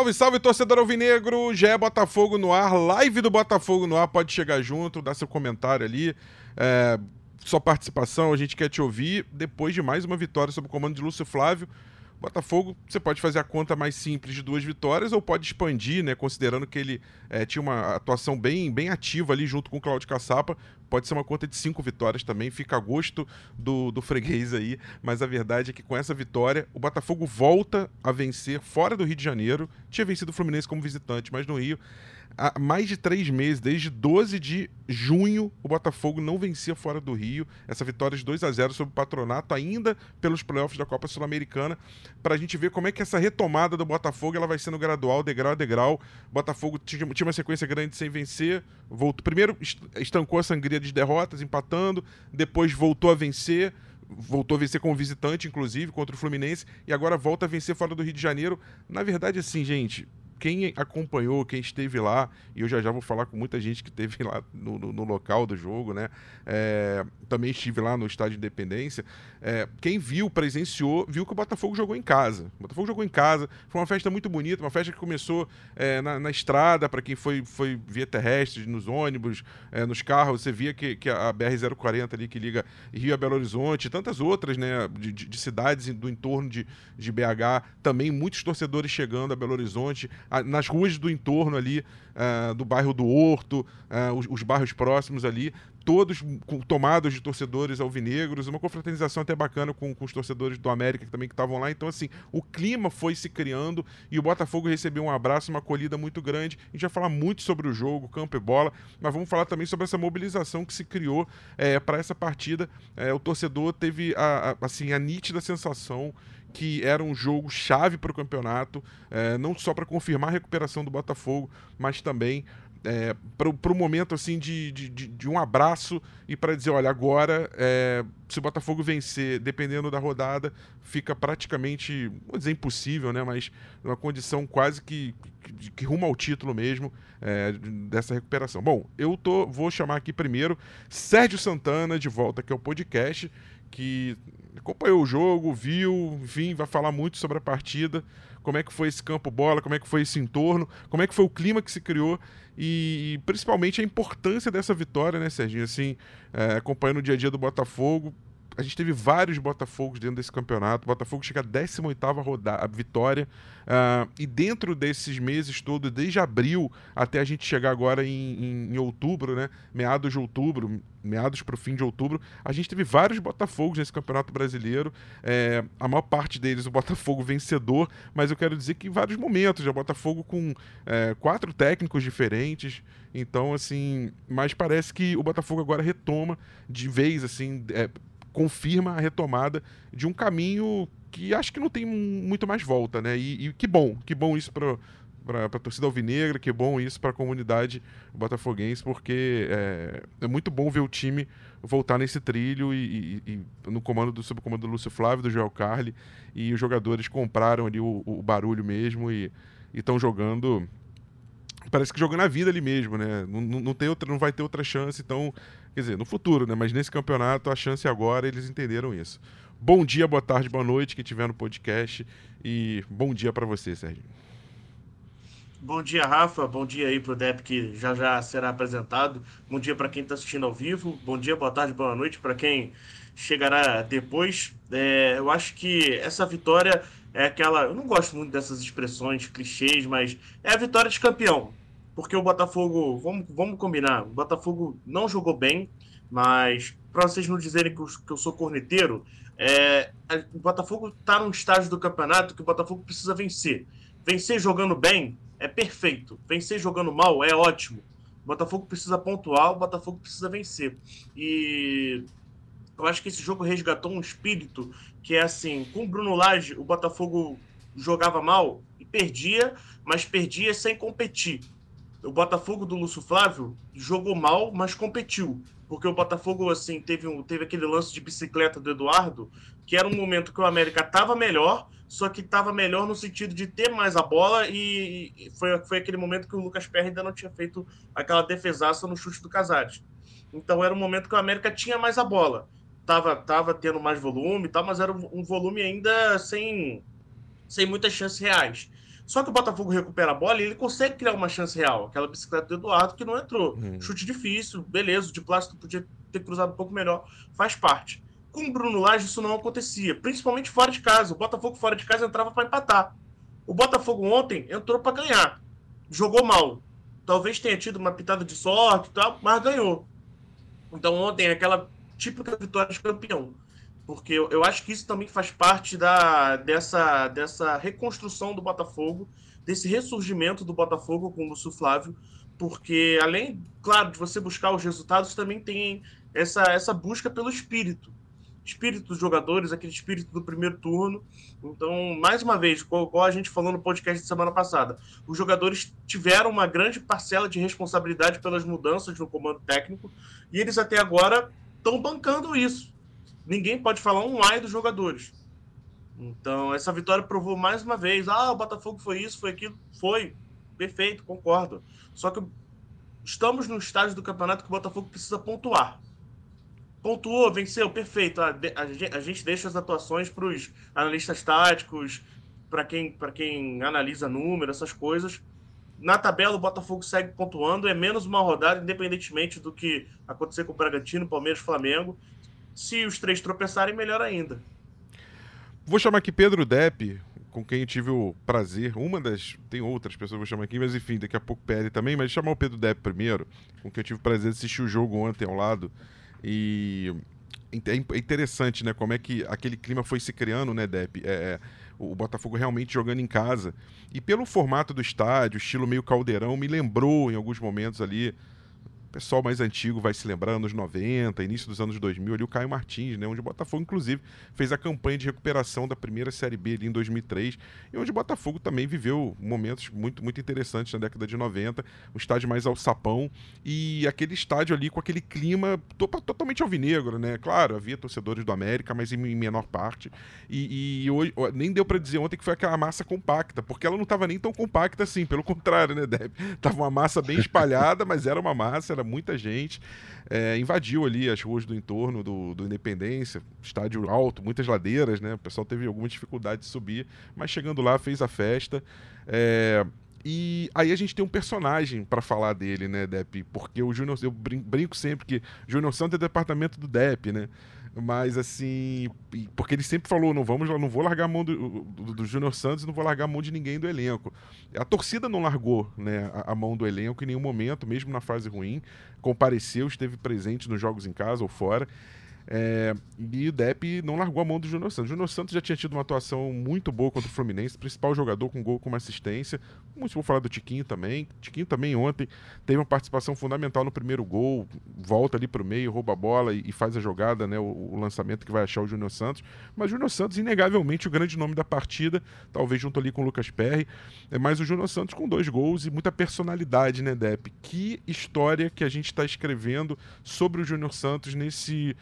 Salve, salve, torcedor alvinegro! Já é Botafogo no ar, live do Botafogo no ar. Pode chegar junto, dar seu comentário ali. É, sua participação, a gente quer te ouvir depois de mais uma vitória sob o comando de Lúcio Flávio. Botafogo, você pode fazer a conta mais simples de duas vitórias ou pode expandir, né? Considerando que ele é, tinha uma atuação bem, bem ativa ali junto com o Claudio Caçapa. Pode ser uma conta de cinco vitórias também, fica a gosto do, do freguês aí. Mas a verdade é que com essa vitória, o Botafogo volta a vencer fora do Rio de Janeiro. Tinha vencido o Fluminense como visitante, mas no Rio há mais de três meses, desde 12 de junho, o Botafogo não vencia fora do Rio. Essa vitória de 2 a 0 sobre o Patronato, ainda pelos playoffs da Copa Sul-Americana, para a gente ver como é que essa retomada do Botafogo ela vai sendo gradual, degrau a degrau. O Botafogo tinha, uma sequência grande sem vencer, voltou, primeiro estancou a sangria de derrotas, empatando, depois voltou a vencer voltou a vencer como visitante, inclusive, contra o Fluminense, e agora volta a vencer fora do Rio de Janeiro. Na verdade, assim, gente, quem acompanhou, quem esteve lá, e eu já já vou falar com muita gente que esteve lá no, no, no local do jogo, né? É, também estive lá no Estádio Independência. É, quem viu, presenciou, viu que o Botafogo jogou em casa. O Botafogo jogou em casa. Foi uma festa muito bonita, uma festa que começou é, na, na, estrada, para quem foi, foi via terrestre, nos ônibus, é, nos carros. Você via que, que a BR-040 ali, que liga Rio a Belo Horizonte, e tantas outras, né? De, de, de cidades do entorno de, de BH, também muitos torcedores chegando a Belo Horizonte nas ruas do entorno ali, uh, do bairro do Horto, uh, os, os, bairros próximos ali, todos tomados de torcedores alvinegros, uma confraternização até bacana com, com os torcedores do América que também estavam lá. Então, assim, o clima foi se criando e o Botafogo recebeu um abraço, uma acolhida muito grande. A gente vai falar muito sobre o jogo, campo e bola, mas vamos falar também sobre essa mobilização que se criou é, para essa partida. É, o torcedor teve a, a, assim, a nítida sensação que era um jogo chave para o campeonato, é, não só para confirmar a recuperação do Botafogo, mas também é, para o momento assim de, de, de, um abraço e para dizer, olha, agora é, se o Botafogo vencer, dependendo da rodada, fica praticamente, vou dizer impossível, né, mas uma condição quase que, que, que rumo ao título mesmo é, dessa recuperação. Bom, eu tô, vou chamar aqui primeiro Sérgio Santana de volta aqui ao podcast, que acompanhou o jogo, viu, enfim, vai falar muito sobre a partida, como é que foi esse campo bola, como é que foi esse entorno, como é que foi o clima que se criou e, e principalmente a importância dessa vitória, né, Serginho? Assim, é, acompanhando o dia a dia do Botafogo, a gente teve vários Botafogos dentro desse campeonato. O Botafogo chega à 18ª rodada, vitória. Uh, e dentro desses meses todos, desde abril até a gente chegar agora em, em, em outubro, né? Meados de outubro, meados para o fim de outubro, a gente teve vários Botafogos nesse campeonato brasileiro. É, a maior parte deles o Botafogo vencedor, mas eu quero dizer que em vários momentos, o Botafogo com é, quatro técnicos diferentes. Então, assim, mas parece que o Botafogo agora retoma de vez, assim, é, confirma a retomada de um caminho que acho que não tem muito mais volta, né? E, e que bom, que bom isso para para a torcida alvinegra, que bom isso para a comunidade botafoguense, porque é, é, muito bom ver o time voltar nesse trilho e, e, e no comando do subcomando do Lúcio Flávio, do Joel Carli, e os jogadores compraram ali o, o barulho mesmo e estão jogando parece que jogando a vida ali mesmo, né? Não, não, tem outra, não vai ter outra chance, então, quer dizer, no futuro, né? Mas nesse campeonato, a chance agora, eles entenderam isso. Bom dia, boa tarde, boa noite, que tiver no podcast e bom dia para você, Sérgio. Bom dia, Rafa. Bom dia aí pro Dep que já já será apresentado. Bom dia para quem está assistindo ao vivo. Bom dia, boa tarde, boa noite para quem chegará depois. É, eu acho que essa vitória é aquela. Eu não gosto muito dessas expressões, clichês, mas é a vitória de campeão. Porque o Botafogo, vamos, vamos combinar, o Botafogo não jogou bem, mas para vocês não dizerem que eu, que eu sou corneteiro, é, o Botafogo está num estágio do campeonato que o Botafogo precisa vencer. Vencer jogando bem é perfeito, vencer jogando mal é ótimo. O Botafogo precisa pontuar, o Botafogo precisa vencer. E eu acho que esse jogo resgatou um espírito que é assim, com o Bruno Lage, o Botafogo jogava mal e perdia, mas perdia sem competir. O Botafogo do Lúcio Flávio jogou mal, mas competiu. Porque o Botafogo, assim, teve, um, teve aquele lance de bicicleta do Eduardo, que era um momento que o América estava melhor, só que estava melhor no sentido de ter mais a bola e, foi, foi aquele momento que o Lucas Perry ainda não tinha feito aquela defesaça no chute do Casares. Então era um momento que o América tinha mais a bola tava, tava tendo mais volume e tal, mas era um volume ainda sem, sem muitas chances reais. Só que o Botafogo recupera a bola e ele consegue criar uma chance real. Aquela bicicleta do Eduardo que não entrou. Hum. Chute difícil, beleza, de plástico podia ter cruzado um pouco melhor, faz parte. Com o Bruno Lage isso não acontecia, principalmente fora de casa. O Botafogo fora de casa entrava para empatar. O Botafogo ontem entrou para ganhar. Jogou mal. Talvez tenha tido uma pitada de sorte e tal, mas ganhou. Então ontem aquela típica vitória de campeão. Porque eu, eu acho que isso também faz parte da, dessa, dessa reconstrução do Botafogo, desse ressurgimento do Botafogo com o Flávio, porque além, claro, de você buscar os resultados, também tem essa, essa busca pelo espírito espírito dos jogadores, aquele espírito do primeiro turno. Então, mais uma vez, igual a gente falou no podcast de semana passada, os jogadores tiveram uma grande parcela de responsabilidade pelas mudanças no comando técnico e eles até agora estão bancando isso. Ninguém pode falar um ai dos jogadores. Então, essa vitória provou mais uma vez: ah, o Botafogo foi isso, foi aquilo. Foi. Perfeito, concordo. Só que estamos no estágio do campeonato que o Botafogo precisa pontuar pontuou, venceu, perfeito. A, a, a gente deixa as atuações para os analistas táticos, para quem, quem analisa número, essas coisas. Na tabela, o Botafogo segue pontuando, é menos uma rodada, independentemente do que acontecer com o Bragantino, Palmeiras, Flamengo. Se os três tropeçarem, melhor ainda. Vou chamar aqui Pedro Depp, com quem tive o prazer, uma das. Tem outras pessoas que vou chamar aqui, mas enfim, daqui a pouco Pérez também, mas chamar o Pedro Depp primeiro, com quem eu tive o prazer de assistir o jogo ontem ao lado e é, é interessante, né? Como é que aquele clima foi se criando, né, Depp? É, é, o Botafogo realmente jogando em casa. E pelo formato do estádio, estilo meio caldeirão, me lembrou em alguns momentos ali o pessoal mais antigo vai se lembrar, anos 90, início dos anos 2000, ali o Caio Martins, né, onde o Botafogo, inclusive, fez a campanha de recuperação da primeira Série B ali em 2003, e onde o Botafogo também viveu momentos muito, muito interessantes na década de 90, um estádio mais ao sapão, e aquele estádio ali com aquele clima to totalmente alvinegro, né, claro, havia torcedores do América, mas em, menor parte, e, e hoje, nem deu para dizer ontem que foi aquela massa compacta, porque ela não estava nem tão compacta assim, pelo contrário, né, Deb? Tava uma massa bem espalhada, mas era uma massa, era muita gente. É, invadiu ali as ruas do entorno do, do Independência, estádio alto, muitas ladeiras, né? O pessoal teve alguma dificuldade de subir, mas chegando lá fez a festa. É, e aí a gente tem um personagem para falar dele, né, Depp? Porque o Júnior, eu brinco sempre que Júnior Santos é departamento do Depp, né? Mas assim, porque ele sempre falou, não vamos, não vou largar a mão do, do, do Júnior Santos, não vou largar a mão de ninguém do elenco. A torcida não largou, né, a, a, mão do elenco em nenhum momento, mesmo na fase ruim, compareceu, esteve presente nos jogos em casa ou fora. É, e o Depp não largou a mão do Júnior Santos. O Júnior Santos já tinha tido uma atuação muito boa contra o Fluminense, principal jogador com gol com uma assistência. Muito vou falar do Tiquinho também. Tiquinho também ontem teve uma participação fundamental no primeiro gol, volta ali para o meio, rouba a bola e, e, faz a jogada, né, o, o, lançamento que vai achar o Júnior Santos. Mas o Júnior Santos, inegavelmente, o grande nome da partida, talvez junto ali com o Lucas Perry. É mais o Júnior Santos com dois gols e muita personalidade, né, Depp? Que história que a gente está escrevendo sobre o Júnior Santos nesse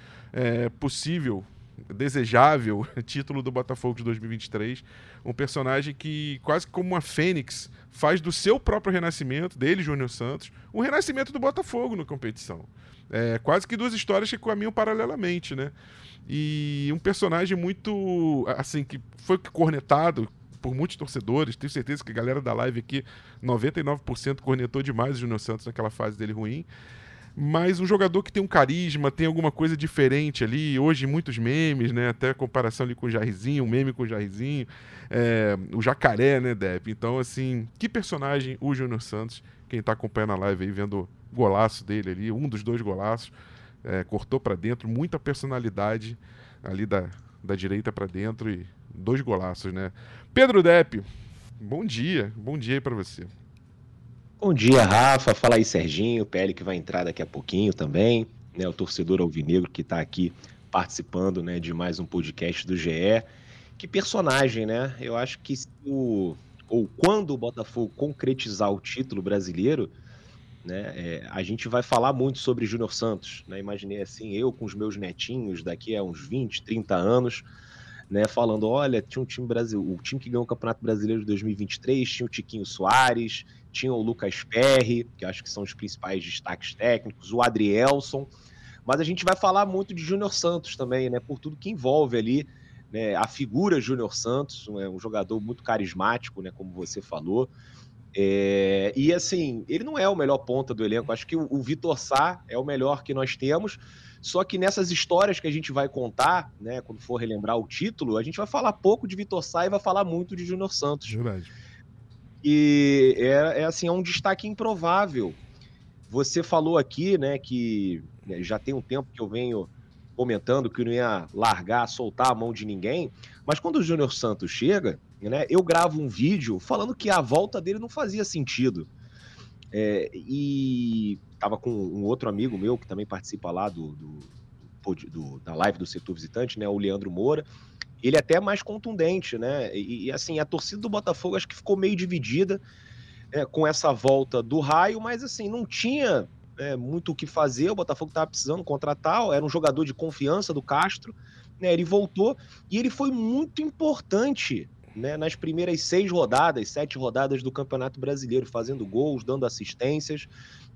possível, desejável título do Botafogo de 2023. Um personagem que, quase como uma fênix, faz do seu próprio renascimento, dele, Júnior Santos, um renascimento do Botafogo na competição. É, quase que duas histórias que caminham paralelamente, né? E um personagem muito, assim, que foi cornetado por muitos torcedores. Tenho certeza que a galera da live aqui, 99% cornetou demais o Júnior Santos naquela fase dele ruim mas um jogador que tem um carisma, tem alguma coisa diferente ali. Hoje, muitos memes, né? Até comparação ali com o Jairzinho, um meme com o Jairzinho, é, o jacaré, né, Depp? Então, assim, que personagem o Júnior Santos, quem está acompanhando a live aí, vendo o golaço dele ali, um dos dois golaços, é, cortou para dentro, muita personalidade ali da, da direita para dentro e dois golaços, né? Pedro Depp, bom dia, bom dia aí para você. Bom dia, Rafa. Fala aí, Serginho. PL que vai entrar daqui a pouquinho também. Né, o torcedor alvinegro que está aqui participando né, de mais um podcast do GE. Que personagem, né? Eu acho que o, ou quando o Botafogo concretizar o título brasileiro, né, é, a gente vai falar muito sobre Júnior Santos. Né? Imaginei assim, eu com os meus netinhos daqui a uns 20, 30 anos, né, falando: olha, tinha um time Brasil, o time que ganhou o Campeonato Brasileiro de 2023, tinha o Tiquinho Soares, tinha o Lucas Perry, que acho que são os principais destaques técnicos, o Adrielson. Mas a gente vai falar muito de Júnior Santos também, né? Por tudo que envolve ali né, a figura Júnior Santos, é um jogador muito carismático, né, como você falou. É, e assim, ele não é o melhor ponta do elenco. Acho que o, o Vitor Sá é o melhor que nós temos. Só que nessas histórias que a gente vai contar, né, quando for relembrar o título, a gente vai falar pouco de Vitor Sá e vai falar muito de Júnior Santos. Verdade. E é, é assim, é um destaque improvável. Você falou aqui, né, que né, já tem um tempo que eu venho comentando que não ia largar, soltar a mão de ninguém, mas quando o Júnior Santos chega, né, eu gravo um vídeo falando que a volta dele não fazia sentido. É, e tava com um outro amigo meu que também participa lá do, do, do, da live do setor visitante, né, o Leandro Moura. Ele é até mais contundente, né? E, e assim, a torcida do Botafogo acho que ficou meio dividida é, com essa volta do raio, mas assim, não tinha é, muito o que fazer. O Botafogo estava precisando contratar, era um jogador de confiança do Castro. Né, ele voltou e ele foi muito importante né, nas primeiras seis rodadas, sete rodadas do Campeonato Brasileiro, fazendo gols, dando assistências.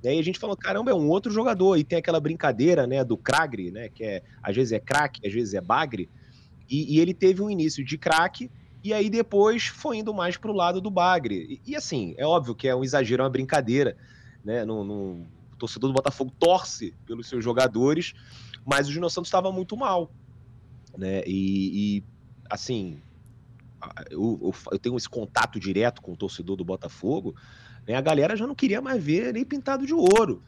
Né, e a gente falou, caramba, é um outro jogador. E tem aquela brincadeira né, do Cragre, né, que é, às vezes é craque, às vezes é bagre. E, e ele teve um início de craque, e aí depois foi indo mais para o lado do bagre. E, e, assim, é óbvio que é um exagero, é uma brincadeira. Né, no, no torcedor do Botafogo torce pelos seus jogadores, mas o Júnior Santos estava muito mal. Né? E, e assim, eu, eu, eu, tenho esse contato direto com o torcedor do Botafogo, né? a galera já não queria mais ver nem pintado de ouro.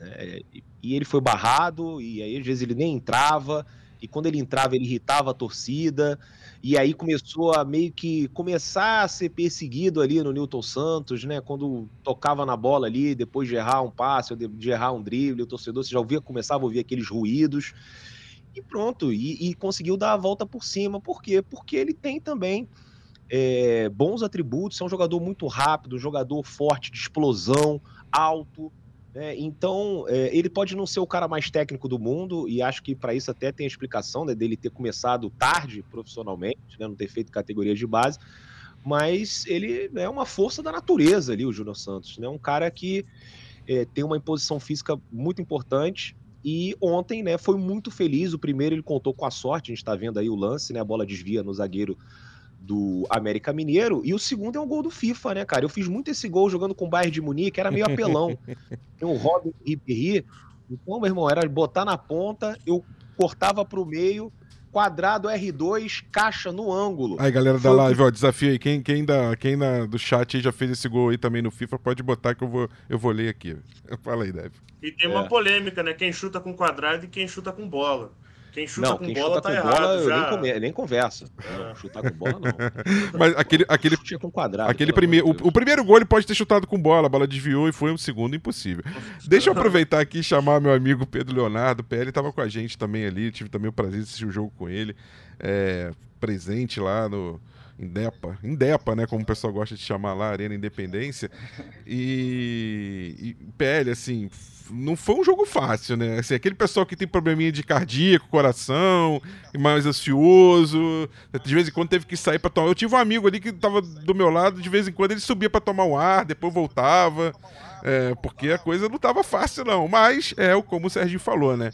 Né? E ele foi barrado, e aí às vezes ele nem entrava e quando ele entrava ele irritava a torcida, e aí começou a meio que começar a ser perseguido ali no Newton Santos, né, quando tocava na bola ali, depois de errar um passe, ou de errar um drible, o torcedor já ouvia, começava a ouvir aqueles ruídos, e pronto, e, e conseguiu dar a volta por cima, por quê? Porque ele tem também é, bons atributos, é um jogador muito rápido, um jogador forte, de explosão, alto, é, então, é, ele pode não ser o cara mais técnico do mundo, e acho que para isso até tem a explicação né, dele ter começado tarde profissionalmente, né, não ter feito categoria de base, mas ele é uma força da natureza ali, o Júnior Santos. Né, um cara que é, tem uma imposição física muito importante. E ontem, né, foi muito feliz. O primeiro ele contou com a sorte, a gente está vendo aí o lance, né? A bola desvia no zagueiro do América Mineiro, e o segundo é um gol do FIFA, né, cara? Eu fiz muito esse gol jogando com o Bayern de Munique, era meio apelão. Tem o Robin Ribéry, então, meu irmão, era botar na ponta, eu cortava pro meio, quadrado R2, caixa no ângulo. Aí, galera da live, ó, desafio aí. Quem, quem, da, quem da, do chat aí já fez esse gol aí também no FIFA, pode botar que eu vou, eu vou ler aqui. Fala aí, Deve. E tem uma é. polêmica, né? Quem chuta com quadrado e quem chuta com bola. Quem chuta não, com quem bola chuta tá com errado. Bola, já. eu nem, come, nem converso. É. chutar com bola, não. Mas aquele. aquele com quadrado. Aquele primeiro, o, o, primeiro gol ele pode ter chutado com bola, a bola desviou e foi um segundo impossível. Deixa eu aproveitar aqui e chamar meu amigo Pedro Leonardo. O PL estava com a gente também ali, tive também o prazer de assistir o jogo com ele. É, presente lá no. Indepa, Indepa, né, como o pessoal gosta de chamar lá, Arena Independência. E, e assim, não foi um jogo fácil, né? Assim, aquele pessoal que tem probleminha de cardíaco, coração, mais ansioso, de vez em quando teve que sair para tomar. Eu tive um amigo ali que tava do meu lado, de vez em quando ele subia para tomar um ar, depois voltava, é, porque a coisa não tava fácil não. Mas é como o Serginho falou, né?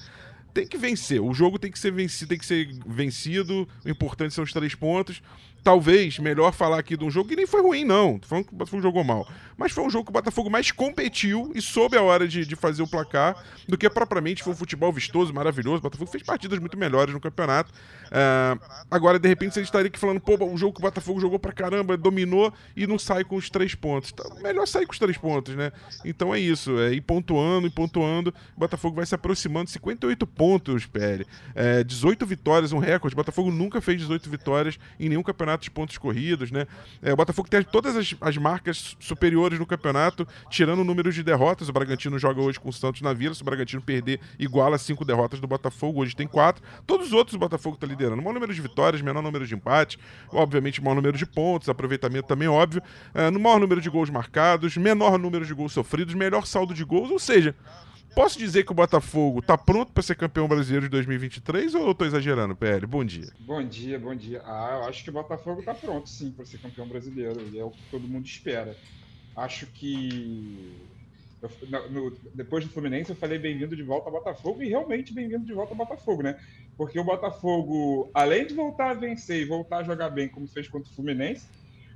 Tem que vencer. O jogo tem que ser vencido, tem que ser vencido. O importante são os três pontos talvez melhor falar aqui de um jogo que nem foi ruim, não. Tô falando que o Botafogo jogou mal. Mas foi um jogo que o Botafogo mais competiu e soube a hora de, de fazer o placar do que propriamente foi um futebol vistoso, maravilhoso. O Botafogo fez partidas muito melhores no campeonato. Uh, agora, de repente, você estaria aqui falando, pô, o jogo que o Botafogo jogou pra caramba, dominou e não sai com os três pontos. Então, melhor sair com os três pontos, né? Então é isso, é ir pontuando e pontuando. O Botafogo vai se aproximando. 58 pontos, PL. É, 18 vitórias, um recorde. O Botafogo nunca fez 18 vitórias em nenhum campeonato campeonato de pontos corridos, né? É, o Botafogo tem todas as, as, marcas superiores no campeonato, tirando o número de derrotas. O Bragantino joga hoje com o Santos na Vila. Se o Bragantino perder, iguala cinco derrotas do Botafogo. Hoje tem quatro. Todos os outros o Botafogo está liderando. Maior número de vitórias, menor número de empates, obviamente maior número de pontos, aproveitamento também óbvio. É, no maior número de gols marcados, menor número de gols sofridos, melhor saldo de gols, ou seja, Posso dizer que o Botafogo está pronto para ser campeão brasileiro de 2023 ou eu estou exagerando, PL? Bom dia. Bom dia, bom dia. Ah, eu acho que o Botafogo está pronto, sim, para ser campeão brasileiro. E é o que todo mundo espera. Acho que. Eu, no, depois do Fluminense, eu falei bem-vindo de volta ao Botafogo e realmente bem-vindo de volta ao Botafogo, né? porque o Botafogo, além de voltar a vencer e voltar a jogar bem, como fez contra o Fluminense,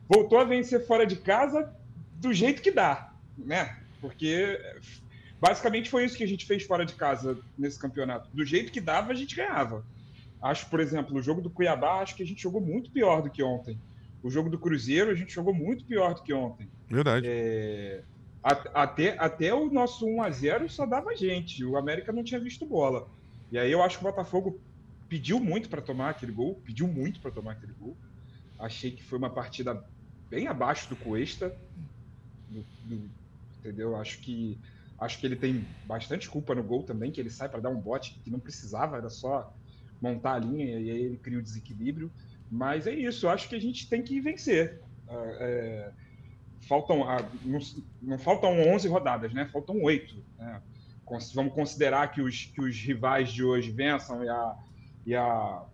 voltou a vencer fora de casa do jeito que dá, né? Porque basicamente foi isso que a gente fez fora de casa nesse campeonato. Do jeito que dava, a gente ganhava. Acho, por exemplo, o jogo do Cuiabá, acho que a gente jogou muito pior do que ontem. O jogo do Cruzeiro, a gente jogou muito pior do que ontem. Verdade. É, até, até o nosso 1 a 0 só dava gente. O América não tinha visto bola. E aí eu acho que o Botafogo pediu muito para tomar aquele gol, pediu muito para tomar aquele gol. Achei que foi uma partida bem abaixo do Cuesta, do, do, entendeu? Acho que acho que ele tem bastante culpa no gol também, que ele sai para dar um bote que não precisava, era só montar a linha e aí ele cria o desequilíbrio. Mas é isso, acho que a gente tem que vencer. Ah, é, faltam, ah, não, não, faltam 11 rodadas, né? Faltam oito. Né? Vamos considerar que os, que os rivais de hoje vençam e a, e a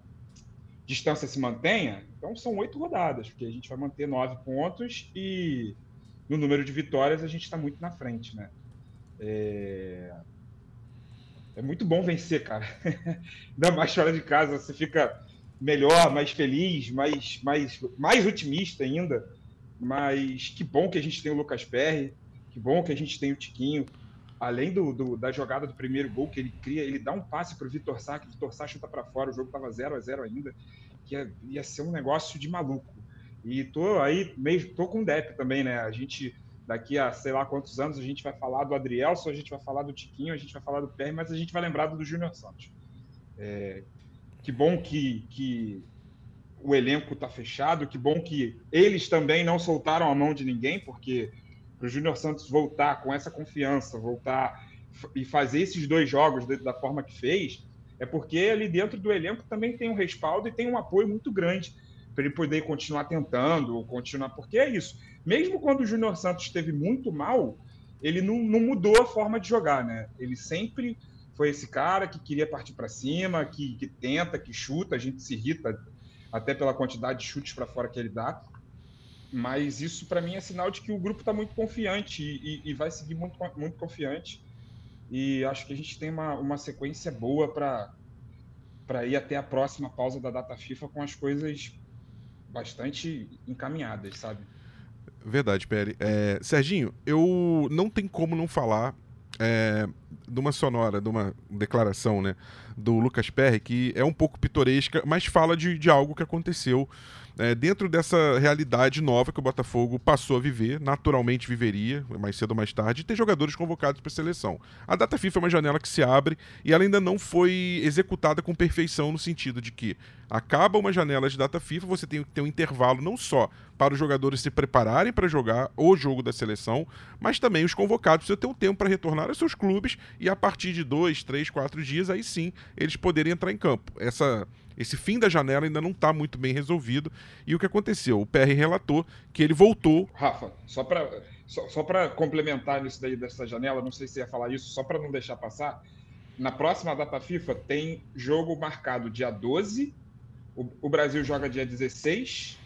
distância se mantenha, então são oito rodadas, porque a gente vai manter nove pontos e no número de vitórias a gente está muito na frente, né? É... é muito bom vencer, cara. Ainda mais fora de casa, você fica melhor, mais feliz, mais, mais, mais otimista ainda. Mas que bom que a gente tem o Lucas Perry, que bom que a gente tem o Tiquinho. Além do, do da jogada do primeiro gol que ele cria, ele dá um passe para o Vitor Sá, que o Vitor Sá chuta para fora, o jogo estava 0 a 0 ainda, que ia, ia ser um negócio de maluco. E tô aí, meio, tô com o Dep também, né? A gente, daqui a sei lá quantos anos, a gente vai falar do Adrielson, a gente vai falar do Tiquinho, a gente vai falar do Perry, mas a gente vai lembrar do Júnior Santos. É, que bom que, que o elenco está fechado, que bom que eles também não soltaram a mão de ninguém, porque para o Júnior Santos voltar com essa confiança, voltar e fazer esses dois jogos da forma que fez, é porque ali dentro do elenco também tem um respaldo e tem um apoio muito grande para ele poder continuar tentando, continuar. Porque é isso. Mesmo quando o Júnior Santos esteve muito mal, ele não, não mudou a forma de jogar, né? Ele sempre foi esse cara que queria partir para cima, que, que tenta, que chuta, a gente se irrita até pela quantidade de chutes para fora que ele dá. Mas isso para mim é sinal de que o grupo está muito confiante e, e, vai seguir muito, muito confiante. E acho que a gente tem uma, uma sequência boa para ir até a próxima pausa da data FIFA com as coisas bastante encaminhadas, sabe? Verdade, Peri. É, Serginho, eu não tem como não falar é, de uma sonora, de uma declaração, né, do Lucas Perry, que é um pouco pitoresca, mas fala de, de algo que aconteceu é, dentro dessa realidade nova que o Botafogo passou a viver, naturalmente viveria, mais cedo ou mais tarde, ter jogadores convocados para a seleção. A data FIFA é uma janela que se abre e ela ainda não foi executada com perfeição no sentido de que acaba uma janela de data FIFA, você tem que ter um intervalo não só para os jogadores se prepararem para jogar o jogo da seleção, mas também os convocados precisam ter um tempo para retornar aos seus clubes e a partir de dois, três, quatro dias, aí sim eles poderem entrar em campo. Essa esse fim da janela ainda não está muito bem resolvido. E o que aconteceu? O PR relatou que ele voltou. Rafa, só para só, só complementar nisso daí dessa janela, não sei se ia falar isso, só para não deixar passar. Na próxima data FIFA tem jogo marcado dia 12, o, o Brasil joga dia 16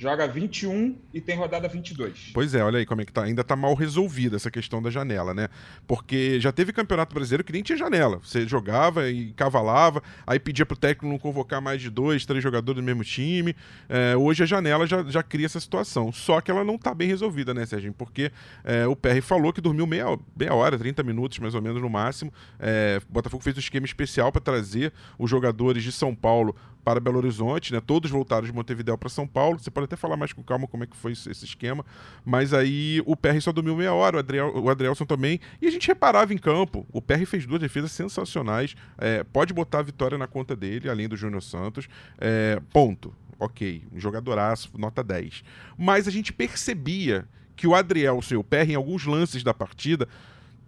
joga 21 e tem rodada 22. Pois é, olha aí como é que tá. Ainda tá mal resolvida essa questão da janela, né? Porque já teve campeonato brasileiro que nem tinha janela. Você jogava e cavalava, aí pedia pro técnico não convocar mais de dois, três jogadores do mesmo time. É, hoje a janela já, já cria essa situação. Só que ela não tá bem resolvida, né, Serginho? Porque é, o PR falou que dormiu meia, meia hora, 30 minutos mais ou menos no máximo. É, Botafogo fez um esquema especial para trazer os jogadores de São Paulo para Belo Horizonte, né? Todos voltaram de Montevideo para São Paulo. Você pode até falar mais com calma como é que foi esse esquema. Mas aí o PR só dormiu meia hora, o, Adriel, o Adrielson também. E a gente reparava em campo. O PR fez duas defesas sensacionais. É, pode botar a vitória na conta dele, além do Júnior Santos. É, ponto. Ok. Um jogadoraço, nota 10. Mas a gente percebia que o Adrielson e o PR, em alguns lances da partida,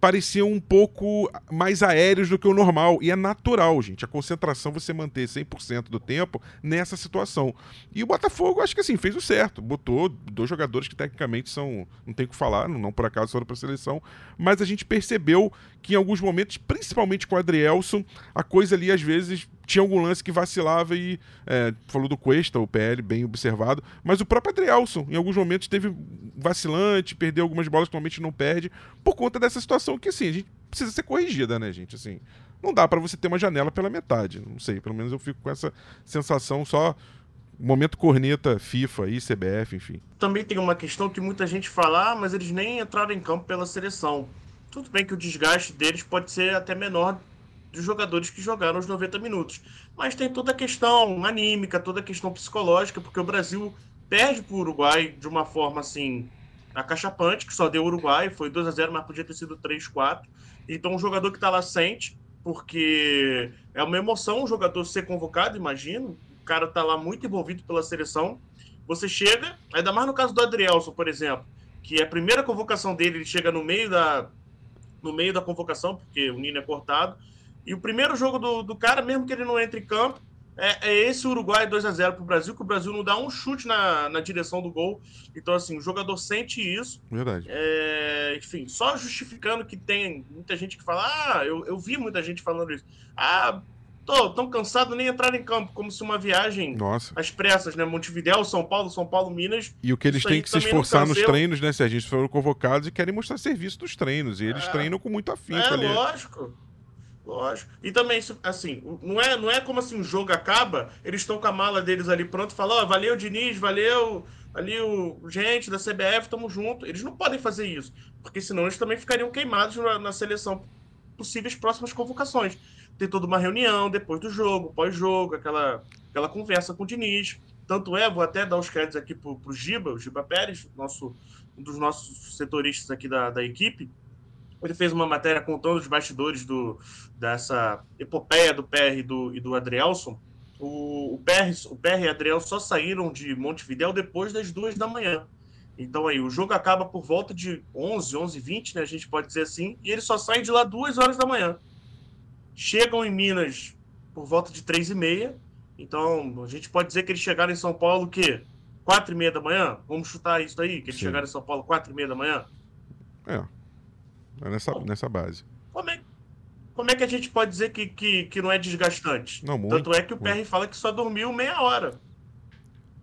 pareciam um pouco mais aéreos do que o normal. E é natural, gente, a concentração você manter 100% do tempo nessa situação. E o Botafogo, acho que assim, fez o certo. Botou dois jogadores que tecnicamente são. Não tem o que falar, não, por acaso foram para a seleção. Mas a gente percebeu que em alguns momentos, principalmente com o Adrielson, a coisa ali às vezes tinha algum lance que vacilava e é, falou do Cuesta, o PL, bem observado, mas o próprio Adrielson, em alguns momentos, teve vacilante, perdeu algumas bolas que normalmente não perde, por conta dessa situação que, assim, a gente precisa ser corrigida, né, gente? Assim, não dá para você ter uma janela pela metade. Não sei, pelo menos eu fico com essa sensação só momento corneta FIFA e CBF, enfim. Também tem uma questão que muita gente fala, ah, mas eles nem entraram em campo pela seleção. Tudo bem que o desgaste deles pode ser até menor dos jogadores que jogaram os 90 minutos. Mas tem toda a questão anímica, toda a questão psicológica, porque o Brasil perde para o Uruguai de uma forma assim acachapante, que só deu o Uruguai, foi 2 a 0 mas podia ter sido 3 4 Então o jogador que está lá sente, porque é uma emoção o jogador ser convocado, imagino. O cara está lá muito envolvido pela seleção. Você chega, ainda mais no caso do Adrielson, por exemplo, que é a primeira convocação dele, ele chega no meio da, no meio da convocação, porque o Nino é cortado. E o primeiro jogo do, do cara, mesmo que ele não entre em campo, é, é esse Uruguai 2 a 0 para o Brasil, que o Brasil não dá um chute na, na direção do gol. Então, assim, o jogador sente isso. Verdade. É, enfim, só justificando que tem muita gente que fala, ah, eu, eu vi muita gente falando isso. Ah, tô tão cansado nem entrar em campo, como se uma viagem Nossa. às pressas, né? Montevidéu, São Paulo, São Paulo, Minas. E o que eles têm que se esforçar nos treinos, né? Se a gente foram convocados e querem mostrar serviço dos treinos. E eles É. treinam com muito afinco É, ali. lógico. Lógico. E também, assim, não é, não é como assim, o jogo acaba, eles estão com a mala deles ali pronto e falam, ó, valeu, Diniz, valeu, ali o gente da CBF, tamo junto. Eles não podem fazer isso, porque senão eles também ficariam queimados na, na seleção possíveis próximas convocações. Tem toda uma reunião depois do jogo, pós-jogo, aquela, aquela conversa com o Diniz. Tanto é, vou até dar os créditos aqui pro, pro Giba, o Giba Pérez, nosso, um dos nossos setoristas aqui da, da equipe. Ele fez uma matéria contando os bastidores do, dessa epopeia do PR e do, e do Adrielson. O, o, PR, o PR e Adriel só saíram de Montevidéu depois das duas da manhã. Então aí, o jogo acaba por volta de 11, 11 20 né? A gente pode dizer assim. E eles só saem de lá duas horas da manhã. Chegam em Minas por volta de três e meia. Então, a gente pode dizer que eles chegaram em São Paulo o quê? Quatro e meia da manhã? Vamos chutar isso aí? Que eles Sim. chegaram em São Paulo quatro e meia da manhã? É. É nessa, nessa base. Como é, como é que a gente pode dizer que, que, que não é desgastante? Não, muito. Tanto é que o muito. PR fala que só dormiu meia hora.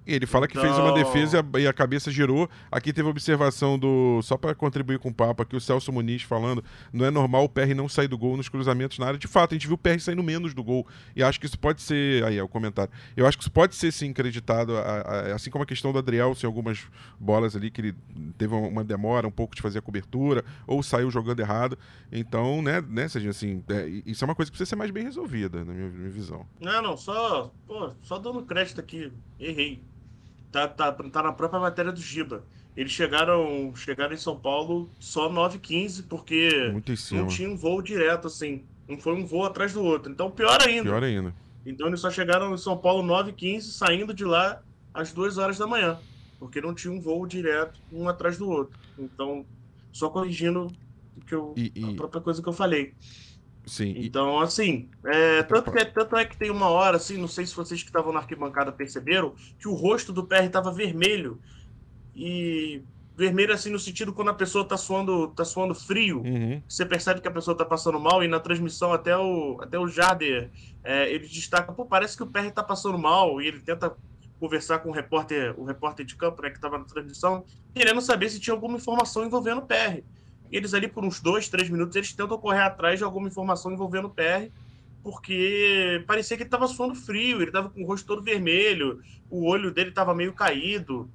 Ele fala que fez uma Então- defesa e a, a cabeça girou. Aqui teve observação do. Só para contribuir com o papo, aqui o Celso Muniz falando: não é normal o PR não sair do gol nos cruzamentos na área. De fato, a gente viu o PR saindo menos do gol. E acho que isso pode ser. Aí é o comentário. Eu acho que isso pode ser sim acreditado, a- a- assim como a questão do Adriel, se algumas bolas ali que ele teve uma demora um pouco de fazer a cobertura, ou saiu jogando errado. Então, né, né Serginho, assim, é, isso é uma coisa que precisa ser mais bem resolvida, na minha, minha visão. Não, não, só, pô, só dando crédito aqui. Errei. Tá, tá, tá na própria matéria do Giba. Eles chegaram, chegaram em São Paulo só 9h15, porque não tinha um voo direto, assim. Não foi um voo atrás do outro. Então, pior ainda. Pior ainda. Então, eles só chegaram em São Paulo 9h15, saindo de lá às 2 horas da manhã. Porque não tinha um voo direto, um atrás do outro. Então, só corrigindo que eu, E- e- a própria coisa que eu falei. Sim. Então, assim, é, tanto, que, tanto é que tem uma hora, assim, não sei se vocês que estavam na arquibancada perceberam, que o rosto do PR estava vermelho. E vermelho, assim, no sentido quando a pessoa tá suando, tá suando frio. Uhum. Você percebe que a pessoa tá passando mal, e na transmissão até o, até o Jarder, é, ele destaca, pô, parece que o PR tá passando mal, e ele tenta conversar com o repórter, o repórter de campo, né, que estava na transmissão, querendo saber se tinha alguma informação envolvendo o PR. E eles ali, por uns dois, três minutos, eles tentam correr atrás de alguma informação envolvendo o PR, porque parecia que ele estava suando frio, ele estava com o rosto todo vermelho, o olho dele estava meio caído.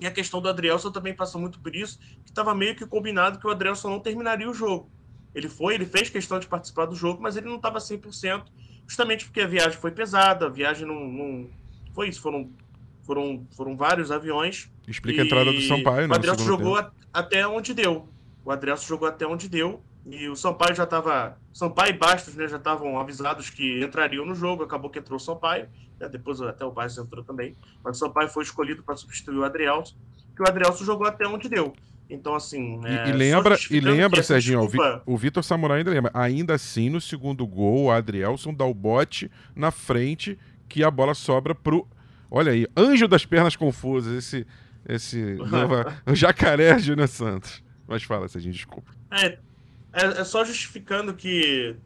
E a questão do Adrielson também passa muito por isso, que estava meio que combinado que o Adrielson não terminaria o jogo. Ele foi, ele fez questão de participar do jogo, mas ele não estava 100%, justamente porque a viagem foi pesada, a viagem não, não foi isso, foram, foram, foram vários aviões. Explica a entrada do Sampaio, O né? no Adrielson jogou a- até onde deu. O Adrielson jogou até onde deu. E o Sampaio já estava. Sampaio e Bastos né, já estavam avisados que entrariam no jogo. Acabou que entrou o Sampaio. né, depois até o Bastos entrou também. Mas o Sampaio foi escolhido para substituir o Adrielson. Que o Adrielson jogou até onde deu. Então, assim. E, é, e lembra, e lembra Serginho, desculpa- o Vitor Samurai ainda lembra. Ainda assim, no segundo gol, o Adrielson dá o bote na frente que a bola sobra pro. Olha aí, anjo das pernas confusas, esse. Esse. nova- o jacaré Júnior Santos. Mas fala, Serginho, desculpa. É, é, é só justificando que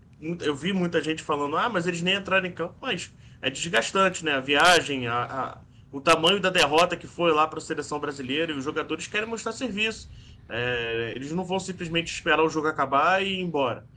eu vi muita gente falando, ah, mas eles nem entraram em campo, mas é desgastante, né? A viagem, a, a- o tamanho da derrota que foi lá para a seleção brasileira e os jogadores querem mostrar serviço. É, eles não vão simplesmente esperar o jogo acabar e ir embora.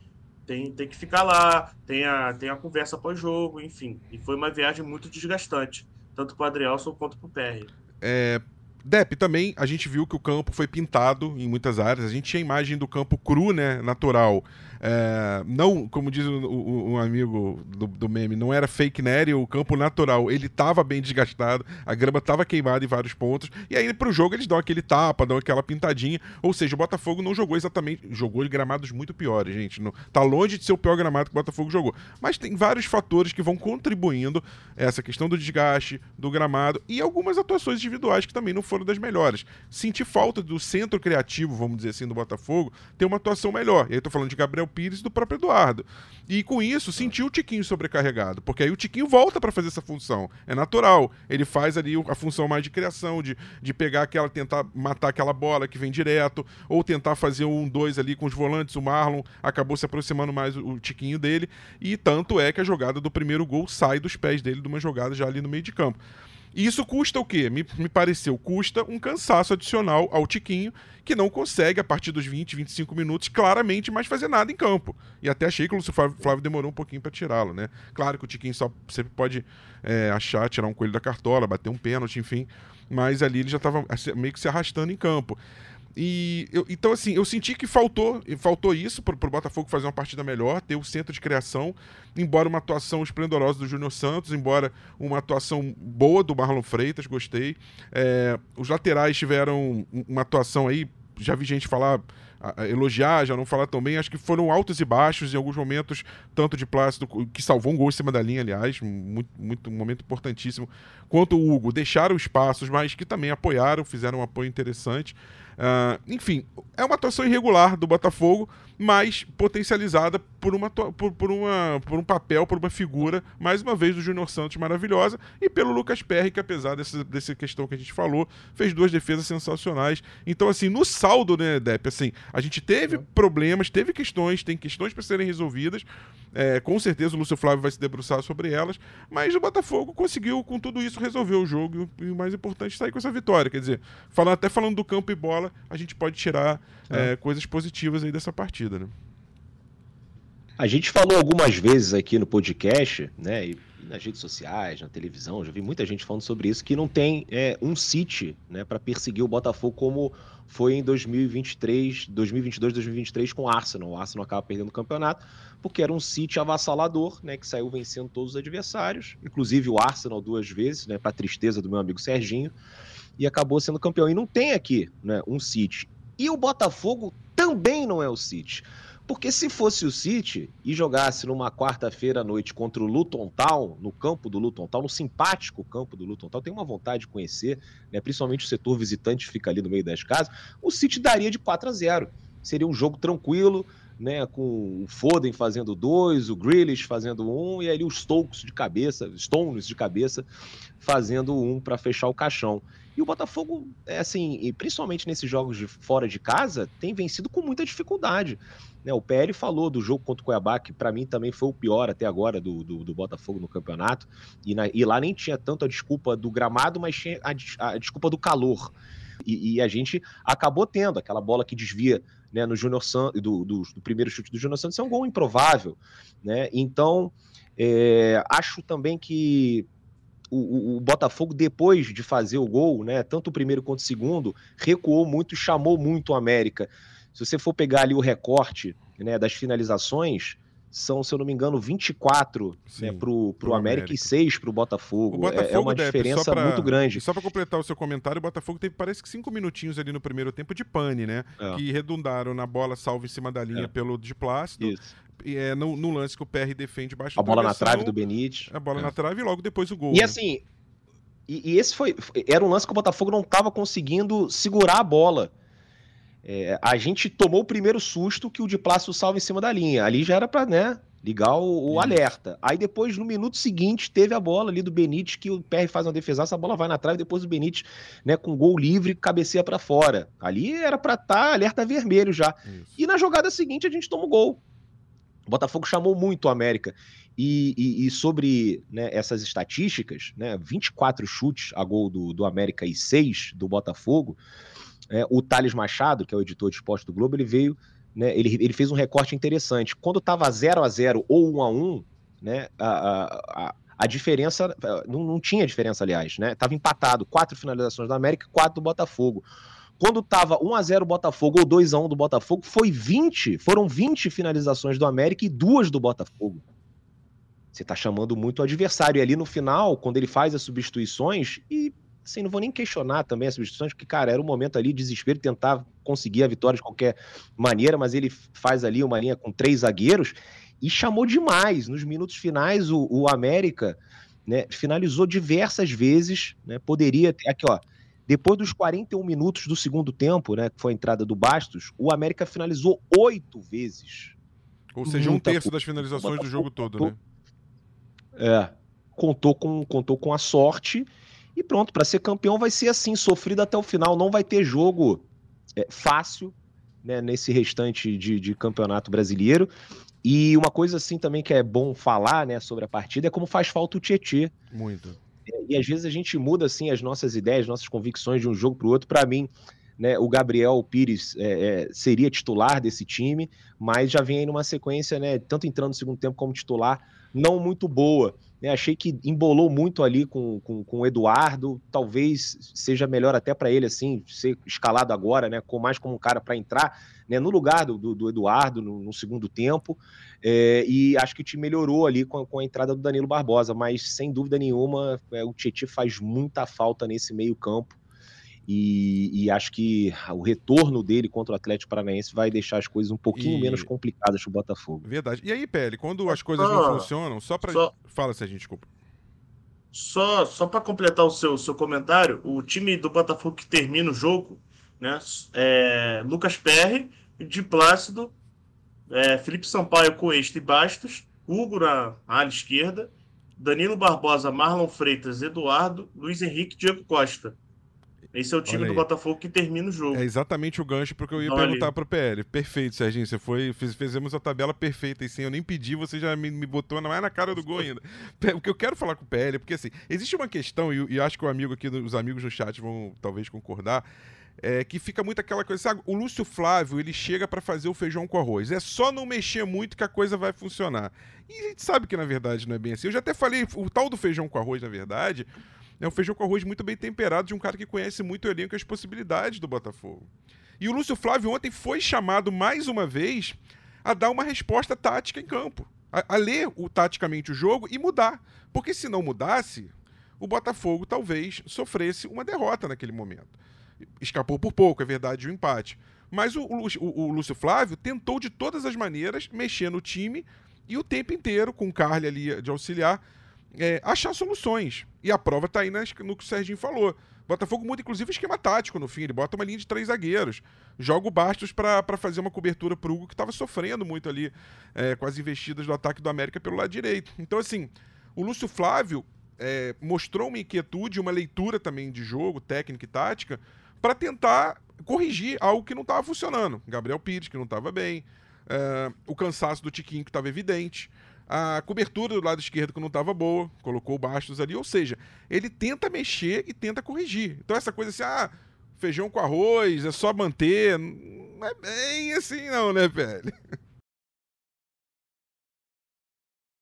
tem, tem que ficar lá, tem a, tem a conversa pós-jogo, enfim. E foi uma viagem muito desgastante, tanto para o Adrielson quanto para o PR. É, Dep, também a gente viu que o campo foi pintado em muitas áreas. A gente tinha a imagem do campo cru, né, natural. É, não, como diz um, amigo do, do, meme, não era fake net, o campo natural, ele estava bem desgastado, a grama estava queimada em vários pontos, e aí pro jogo eles dão aquele tapa, dão aquela pintadinha, ou seja, o Botafogo não jogou exatamente, jogou gramados muito piores, gente, não, tá longe de ser o pior gramado que o Botafogo jogou, mas tem vários fatores que vão contribuindo essa questão do desgaste, do gramado, e algumas atuações individuais que também não foram das melhores. Senti falta do centro criativo, vamos dizer assim, do Botafogo, ter uma atuação melhor, e aí tô falando de Gabriel Pires e do próprio Eduardo. E com isso, sentiu o Tiquinho sobrecarregado, porque aí o Tiquinho volta para fazer essa função. É natural. Ele faz ali a função mais de criação, de, de pegar aquela, tentar matar aquela bola que vem direto, ou tentar fazer um dois ali com os volantes. O Marlon acabou se aproximando mais o, o Tiquinho dele, e tanto é que a jogada do primeiro gol sai dos pés dele de uma jogada já ali no meio de campo. E isso custa o quê? Me, me pareceu, custa um cansaço adicional ao Tiquinho, que não consegue, a partir dos 20, 25 minutos, claramente mais fazer nada em campo. E até achei que o Lúcio Flávio demorou um pouquinho para tirá-lo, né? Claro que o Tiquinho só sempre pode é, achar, tirar um coelho da cartola, bater um pênalti, enfim. Mas ali ele já estava meio que se arrastando em campo. E eu, então, assim, eu senti que faltou, faltou isso para o Botafogo fazer uma partida melhor, ter o centro de criação, embora uma atuação esplendorosa do Júnior Santos, embora uma atuação boa do Marlon Freitas, gostei. É, os laterais tiveram uma atuação aí, já vi gente falar elogiar, já não falar tão bem, acho que foram altos e baixos em alguns momentos, tanto de Plácido, que salvou um gol em cima da linha, aliás, muito, muito, um momento importantíssimo, quanto o Hugo, deixaram espaços, mas que também apoiaram, fizeram um apoio interessante. Uh, enfim, é uma atuação irregular do Botafogo, mas potencializada por, uma, por, por, uma, por um papel, por uma figura, mais uma vez, do Júnior Santos maravilhosa, e pelo Lucas Perry, que apesar dessa, dessa questão que a gente falou, fez duas defesas sensacionais. Então, assim, no saldo, né, Depp, assim, a gente teve problemas, teve questões, tem questões para serem resolvidas, é, com certeza o Lúcio Flávio vai se debruçar sobre elas, mas o Botafogo conseguiu, com tudo isso, resolver o jogo e o mais importante, sair com essa vitória. Quer dizer, falando, até falando do campo e bola, a gente pode tirar é. É, coisas positivas aí dessa partida, né? A gente falou algumas vezes aqui no podcast, né, e nas redes sociais, na televisão, já vi muita gente falando sobre isso, que não tem é, um City né, para perseguir o Botafogo como foi em 2023, 2022, 2023 com o Arsenal. O Arsenal acaba perdendo o campeonato porque era um City avassalador, né, que saiu vencendo todos os adversários, inclusive o Arsenal duas vezes, né, para tristeza do meu amigo Serginho, e acabou sendo campeão. E não tem aqui né, um City. E o Botafogo também não é o City. Porque se fosse o City e jogasse numa quarta-feira à noite contra o Luton Town, no campo do Luton Town, no simpático campo do Luton Town, tem uma vontade de conhecer, né, principalmente o setor visitante fica ali no meio das casas, o City daria de 4 a 0. Seria um jogo tranquilo, né, com o Foden fazendo dois, o Grealish fazendo um, e ali os Stokes de cabeça, Stones de cabeça, fazendo um para fechar o caixão. E o Botafogo, é assim, principalmente nesses jogos de fora de casa, tem vencido com muita dificuldade. Né, o PL falou do jogo contra o Cuiabá, que para mim também foi o pior até agora do, do, do Botafogo no campeonato. E, na, e, lá nem tinha tanto a desculpa do gramado, mas tinha a, a desculpa do calor. E, e, a gente acabou tendo aquela bola que desvia né, no Júnior Santos, do, do, do, primeiro chute do Júnior Santos, é um gol improvável. Né? Então, é, acho também que o, o, Botafogo, depois de fazer o gol, né, tanto o primeiro quanto o segundo, recuou muito, chamou muito o América. Se você for pegar ali o recorte né, das finalizações, são, se eu não me engano, 24 Sim, né, pro, pro, pro América, América, e 6 pro Botafogo. O Botafogo é, é uma diferença pra, muito grande. Só para completar o seu comentário, o Botafogo teve parece que cinco minutinhos ali no primeiro tempo de pane, né? É. Que redundaram na bola salva em cima da linha é. pelo de Plácido. Isso. E é no, no, lance que o PR defende baixo A bola na trave do Benítez. A bola é. na trave e logo depois o gol. E né? assim, e, e, esse foi. Era um lance que o Botafogo não estava conseguindo segurar a bola. É, a gente tomou o primeiro susto que o de salva em cima da linha. Ali já era para né, ligar o, o alerta. Aí depois, no minuto seguinte, teve a bola ali do Benítez, que o PR faz uma defesa, essa bola vai na trave, depois o Benítez, né, com gol livre, cabeceia para fora. Ali era para estar tá alerta vermelho já. Isso. E na jogada seguinte a gente toma o gol. O Botafogo chamou muito o América. E, e, e sobre né, essas estatísticas, né, 24 chutes a gol do, do América e 6 do Botafogo, é, o Thales Machado, que é o editor de esporte do Globo, ele veio né, ele, ele fez um recorte interessante. Quando estava 0 a 0 ou 1 a 1 né, a, a, a diferença, não, não tinha diferença, aliás, né? Tava empatado, quatro finalizações do América e quatro do Botafogo. Quando estava 1 a 0 Botafogo ou 2 a 1 do Botafogo, foi 20, foram 20 finalizações do América e duas do Botafogo. Você está chamando muito o adversário. E ali no final, quando ele faz as substituições, e assim, não vou nem questionar também as substituições, porque, cara, era um momento ali de desespero, tentar conseguir a vitória de qualquer maneira, mas ele faz ali uma linha com três zagueiros e chamou demais. Nos minutos finais, o, o América né, finalizou diversas vezes, né, poderia ter, aqui ó, depois dos 41 minutos do segundo tempo, né, que foi a entrada do Bastos, o América finalizou oito vezes. Ou seja, Muita um terço das finalizações do jogo todo, né? É, contou com, contou com a sorte e pronto, para ser campeão vai ser assim, sofrido até o final, não vai ter jogo é, fácil né, nesse restante de, de campeonato brasileiro. E uma coisa assim também que é bom falar, né, sobre a partida é como faz falta o Tietê. Muito. E às vezes a gente muda assim as nossas ideias, nossas convicções de um jogo para o outro. Para mim, né, o Gabriel Pires é, é, seria titular desse time, mas já vem aí numa sequência, né, tanto entrando no segundo tempo como titular, não muito boa. Né? Achei que embolou muito ali com, com, com o Eduardo. Talvez seja melhor até para ele assim ser escalado agora, né? Com mais como um cara para entrar né? no lugar do, do, do Eduardo no, no, segundo tempo. É, e acho que time melhorou ali com, com, a entrada do Danilo Barbosa, mas sem dúvida nenhuma é, o Tietchan faz muita falta nesse meio campo. E, e, acho que o retorno dele contra o Atlético Paranaense vai deixar as coisas um pouquinho e... menos complicadas para o Botafogo. Verdade. E aí, Pele, quando as coisas não funcionam, só para. Só... Fala, Serginho, desculpa. Só, só para completar o seu, seu comentário, o time do Botafogo que termina o jogo, né? É Lucas Perry, de Plácido, é, Felipe Sampaio, Coesta e Bastos, Hugo na ala esquerda, Danilo Barbosa, Marlon Freitas, Eduardo, Luiz Henrique Diego Costa. Esse é o time do Botafogo que termina o jogo. É exatamente o gancho porque eu ia perguntar para o PL. Perfeito, Serginho. Você foi. Fiz, fizemos a tabela perfeita e sim, eu nem pedi, você já me, me botou é na cara do gol ainda. O que eu quero falar com o PL, porque assim, existe uma questão, e, e acho que o amigo aqui, os amigos no chat vão talvez concordar. É, que fica muito aquela coisa, sabe? O Lúcio Flávio, ele chega para fazer o feijão com arroz. É só não mexer muito que a coisa vai funcionar. E a gente sabe que na verdade não é bem assim. Eu já até falei, o tal do feijão com arroz, na verdade, é um feijão com arroz muito bem temperado de um cara que conhece muito o elenco e as possibilidades do Botafogo. E o Lúcio Flávio ontem foi chamado mais uma vez a dar uma resposta tática em campo. A, a ler o, taticamente o jogo e mudar. Porque se não mudasse, o Botafogo talvez sofresse uma derrota naquele momento. Escapou por pouco, é verdade, o um empate. Mas o, o, o, Lúcio Flávio tentou de todas as maneiras mexer no time e o tempo inteiro, com o Carly ali de auxiliar, é, achar soluções. E a prova está aí nas, no que o Serginho falou. Botafogo muda, inclusive, esquema tático no fim. Ele bota uma linha de três zagueiros. Joga o Bastos para fazer uma cobertura para o Hugo, que estava sofrendo muito ali é, com as investidas do ataque do América pelo lado direito. Então, assim, o Lúcio Flávio é, mostrou uma inquietude, uma leitura também de jogo, técnica e tática, para tentar corrigir algo que não estava funcionando. Gabriel Pires, que não estava bem. É, o cansaço do Tiquinho, que estava evidente a cobertura do lado esquerdo que não estava boa, colocou o Bastos ali, ou seja, ele tenta mexer e tenta corrigir. Então essa coisa assim, ah, feijão com arroz, é só manter, não é bem assim não, né, velho?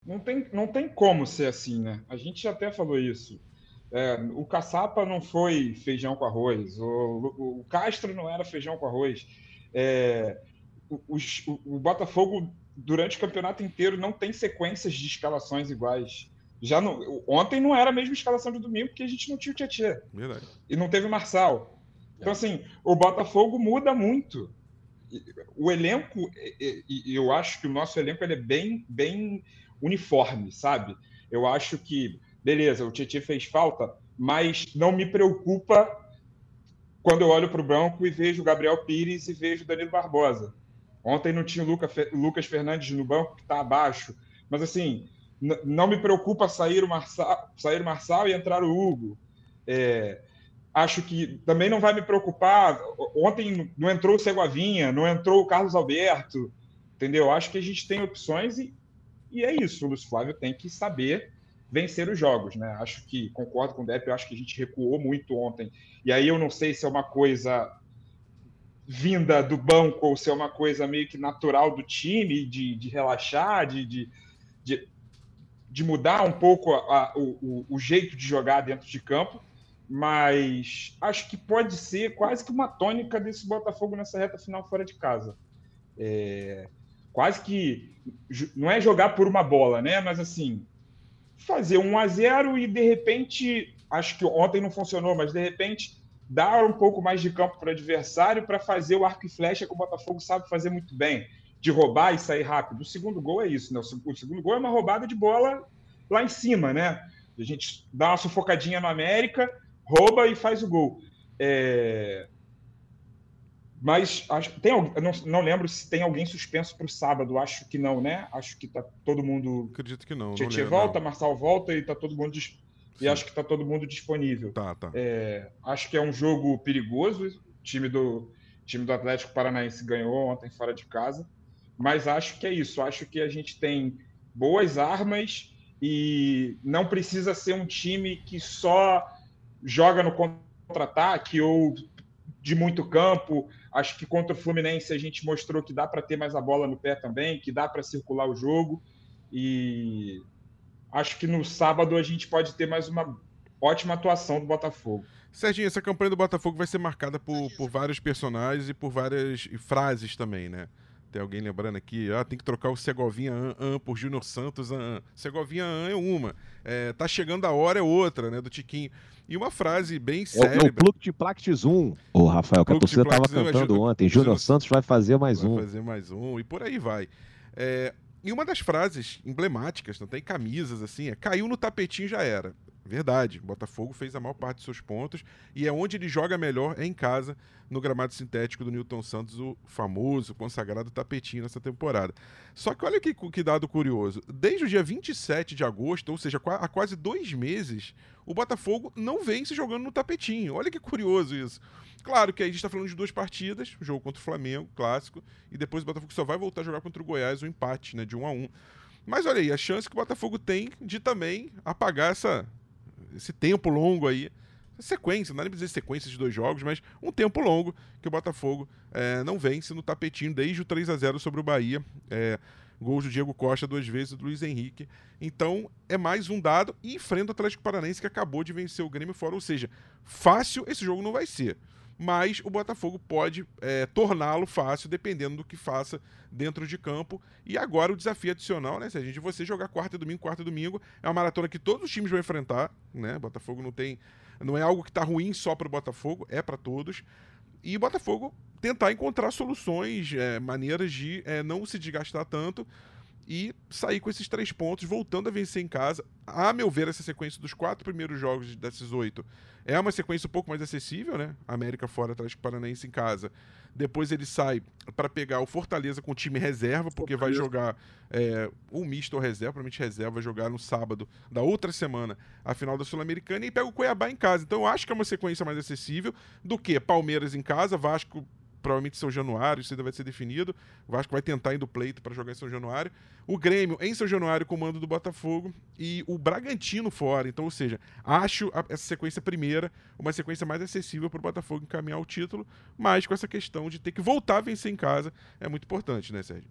Não tem, não tem como ser assim, né? A gente até falou isso. É, o caçapa não foi feijão com arroz, o, o Castro não era feijão com arroz. É, o, o, o Botafogo durante o campeonato inteiro não tem sequências de escalações iguais. Já no, ontem não era a mesma escalação de domingo porque a gente não tinha o Tietchan. Verdade. E não teve o Marçal. Então, assim, o Botafogo muda muito. O elenco, e eu acho que o nosso elenco ele é bem, bem uniforme, sabe? Eu acho que, beleza, o Tietchan fez falta, mas não me preocupa quando eu olho para o branco e vejo o Gabriel Pires e vejo o Danilo Barbosa. Ontem não tinha o Luca, Lucas Fernandes no banco, que está abaixo. Mas, assim, não me preocupa sair o Marçal, sair o Marçal e entrar o Hugo. É, acho que também não vai me preocupar. Ontem não entrou o Seguavinha, não entrou o Carlos Alberto, entendeu? Acho que a gente tem opções e, e é isso. O Luiz Flávio tem que saber vencer os jogos, né? Acho que concordo com o Depp, acho que a gente recuou muito ontem. E aí eu não sei se é uma coisa vinda do banco ou ser uma coisa meio que natural do time, de, de relaxar, de, de, de, de, mudar um pouco a, a, o, o jeito de jogar dentro de campo, mas acho que pode ser quase que uma tônica desse Botafogo nessa reta final fora de casa. É, quase que não é jogar por uma bola, né? Mas assim, fazer um a 0 e de repente, acho que ontem não funcionou, mas de repente dar um pouco mais de campo para o adversário para fazer o arco e flecha que o Botafogo sabe fazer muito bem, de roubar e sair rápido. O segundo gol é isso, né? O segundo gol é uma roubada de bola lá em cima, né? A gente dá uma sufocadinha no América, rouba e faz o gol. É... Mas acho, tem, não, não lembro se tem alguém suspenso para o sábado. Acho que não, né? Acho que tá todo mundo. Acredito que não. Tietchan volta, não. Marçal volta e tá todo mundo e acho que está todo mundo disponível. Tá, tá. É, acho que é um jogo perigoso. O time do, time do Atlético Paranaense ganhou ontem fora de casa. Mas acho que é isso. Acho que a gente tem boas armas e não precisa ser um time que só joga no contra-ataque ou de muito campo. Acho que contra o Fluminense a gente mostrou que dá para ter mais a bola no pé também, que dá para circular o jogo. E acho que no sábado a gente pode ter mais uma ótima atuação do Botafogo. Serginho, essa campanha do Botafogo vai ser marcada por, por vários personagens e por várias frases também, né? Tem alguém lembrando aqui, ah, tem que trocar o Segovinha An, An por Júnior Santos An, An. Segovinha An é uma, é, tá chegando a hora é outra, né, do Tiquinho. E uma frase bem séria. É, é o Clube de Plactis 1, o Rafael, que a torcida tava cantando ontem. Júnior Santos vai fazer mais vai um. Vai fazer mais um, e por aí vai. É, e uma das frases emblemáticas, não tem camisas assim, é caiu no tapetinho já era. Verdade, Botafogo fez a maior parte dos seus pontos e é onde ele joga melhor é em casa, no gramado sintético do Newton Santos, o famoso, consagrado tapetinho nessa temporada. Só que olha que, que dado curioso: desde o dia 27 de agosto, ou seja, há quase dois meses, o Botafogo não vem se jogando no tapetinho. Olha que curioso isso. Claro que aí a gente está falando de duas partidas, jogo contra o Flamengo, clássico, e depois o Botafogo só vai voltar a jogar contra o Goiás, o um empate, né, de 1 a 1 Mas olha aí, a chance que o Botafogo tem de também apagar essa, esse tempo longo aí, sequência, não dá nem dizer sequência de dois jogos, mas um tempo longo que o Botafogo é, não vence no tapetinho desde o 3 a 0 sobre o Bahia. É, gols do Diego Costa duas vezes do Luiz Henrique. Então é mais um dado e enfrenta o Atlético Paranaense que acabou de vencer o Grêmio fora. Ou seja, fácil esse jogo não vai ser mas o Botafogo pode é, torná-lo fácil dependendo do que faça dentro de campo. E agora o desafio adicional, né, Sérgio, de você jogar quarta e domingo, quarta e domingo, é uma maratona que todos os times vão enfrentar, né? Botafogo não tem, não é algo que está ruim só para o Botafogo, é para todos. E o Botafogo tentar encontrar soluções, é, maneiras de é, não se desgastar tanto e sair com esses três pontos, voltando a vencer em casa. A meu ver, essa sequência dos quatro primeiros jogos desses oito é uma sequência um pouco mais acessível, né? América fora, Atlético Paranaense em casa. Depois ele sai para pegar o Fortaleza com o time reserva, porque Fortaleza. vai jogar é, um misto ou reserva, provavelmente reserva, vai jogar no sábado da outra semana a final da Sul-Americana e pega o Cuiabá em casa. Então eu acho que é uma sequência mais acessível do que Palmeiras em casa, Vasco provavelmente São Januário, isso ainda vai ser definido. O Vasco vai tentar ir do pleito para jogar em São Januário. O Grêmio em São Januário, comando do Botafogo. E o Bragantino fora. Então, ou seja, acho a, essa sequência primeira uma sequência mais acessível para o Botafogo encaminhar o título, mas com essa questão de ter que voltar a vencer em casa é muito importante, né, Sérgio?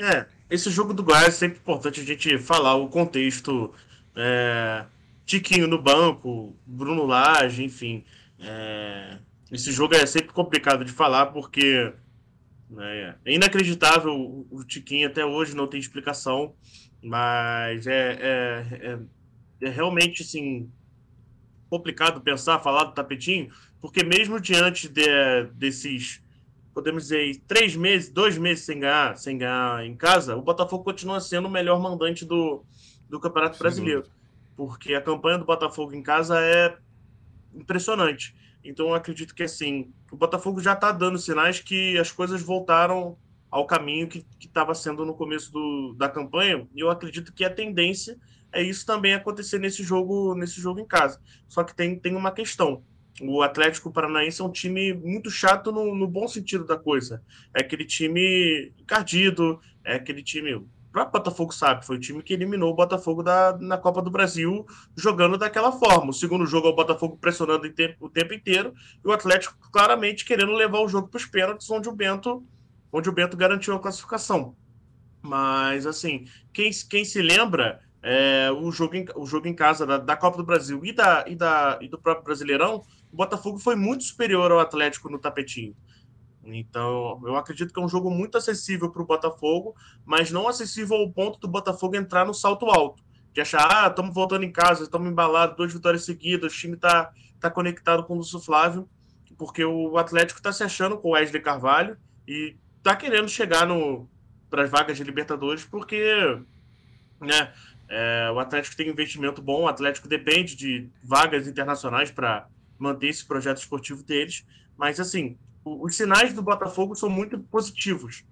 É, esse jogo do Goiás é sempre importante a gente falar o contexto. É, Tiquinho no banco, Bruno Lage, enfim. É, esse jogo é sempre complicado de falar porque né, é inacreditável. O Tiquinho até hoje não tem explicação, mas é, é, é, é realmente assim, complicado pensar, falar do tapetinho, porque mesmo diante de, desses, podemos dizer, três meses, dois meses sem ganhar, sem ganhar em casa, o Botafogo continua sendo o melhor mandante do, do Campeonato Sim, Brasileiro. Porque a campanha do Botafogo em casa é impressionante. Então acredito que assim, o Botafogo já está dando sinais que as coisas voltaram ao caminho que estava sendo no começo do, da campanha, e eu acredito que a tendência é isso também acontecer nesse jogo, nesse jogo em casa. Só que tem, tem uma questão. O Atlético Paranaense é um time muito chato no, no bom sentido da coisa. É aquele time encardido, é aquele time próprio Botafogo sabe, foi o time que eliminou o Botafogo da, na Copa do Brasil jogando daquela forma. O segundo jogo é o Botafogo pressionando o tempo, inteiro e o Atlético claramente querendo levar o jogo para os pênaltis, onde o Bento onde o Bento garantiu a classificação. Mas, assim, quem, quem se lembra, é, o, jogo em, o jogo em casa da, da Copa do Brasil e, da, e, da, e do próprio Brasileirão, o Botafogo foi muito superior ao Atlético no tapetinho. Então, eu acredito que é um jogo muito acessível para o Botafogo, mas não acessível ao ponto do Botafogo entrar no salto alto. De achar, ah, estamos voltando em casa, estamos embalados, duas vitórias seguidas, o time está tá conectado com o Lúcio Flávio, porque o Atlético está se achando com o Wesley Carvalho e está querendo chegar para as vagas de Libertadores, porque né, é, o Atlético tem investimento bom, o Atlético depende de vagas internacionais para manter esse projeto esportivo deles, mas assim, os sinais do Botafogo são muito positivos.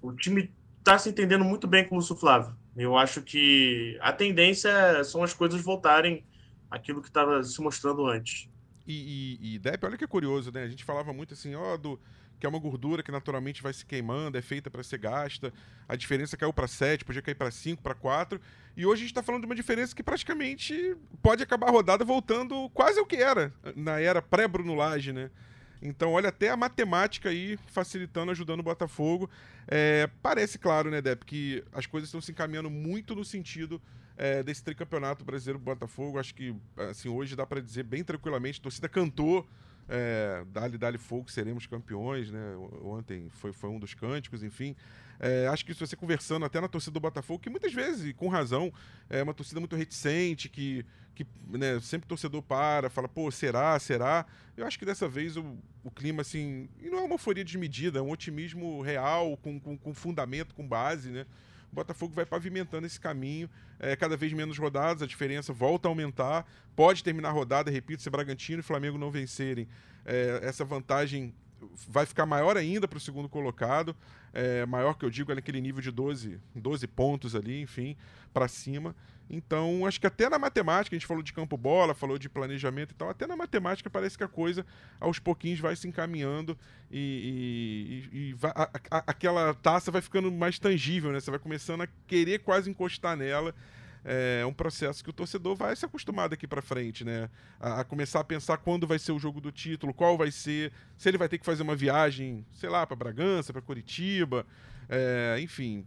O time está se entendendo muito bem com o Lúcio Flávio. Eu acho que a tendência são as coisas voltarem aquilo que estava se mostrando antes. E, e, e Depp, olha que curioso, né? A gente falava muito assim, ó, do, que é uma gordura que naturalmente vai se queimando, é feita para ser gasta. A diferença caiu para 7, podia cair para 5, para 4. E hoje a gente está falando de uma diferença que praticamente pode acabar a rodada voltando quase ao que era na era pré-Bruno Lage, né? Então, olha, até a matemática aí facilitando, ajudando o Botafogo. É, parece claro, né, Dep, que as coisas estão se encaminhando muito no sentido é, desse tricampeonato brasileiro Botafogo. Acho que, assim, hoje dá para dizer bem tranquilamente, a torcida cantou é, Dali, Dali Fogo, seremos campeões, né? Ontem foi, foi um dos cânticos, enfim. É, acho que se você conversando até na torcida do Botafogo, que muitas vezes, com razão, é uma torcida muito reticente, que, que né, sempre o torcedor para, fala, pô, será, será? Eu acho que dessa vez o, o clima, assim, não é uma euforia desmedida, é um otimismo real, com, com, com fundamento, com base, né? o Botafogo vai pavimentando esse caminho, é, cada vez menos rodadas, a diferença volta a aumentar, pode terminar a rodada, repito, se Bragantino e Flamengo não vencerem, é, essa vantagem vai ficar maior ainda para o segundo colocado, é, maior que eu digo, é naquele nível de 12, 12 pontos ali, enfim, para cima. Então, acho que até na matemática, a gente falou de campo bola, falou de planejamento e tal, até na matemática parece que a coisa aos pouquinhos vai se encaminhando e, e, e vai, a, a, aquela taça vai ficando mais tangível, né? Você vai começando a querer quase encostar nela. É um processo que o torcedor vai se acostumar daqui para frente, né? A, a, começar a pensar quando vai ser o jogo do título, qual vai ser, se ele vai ter que fazer uma viagem, sei lá, para Bragança, para Curitiba, é, enfim,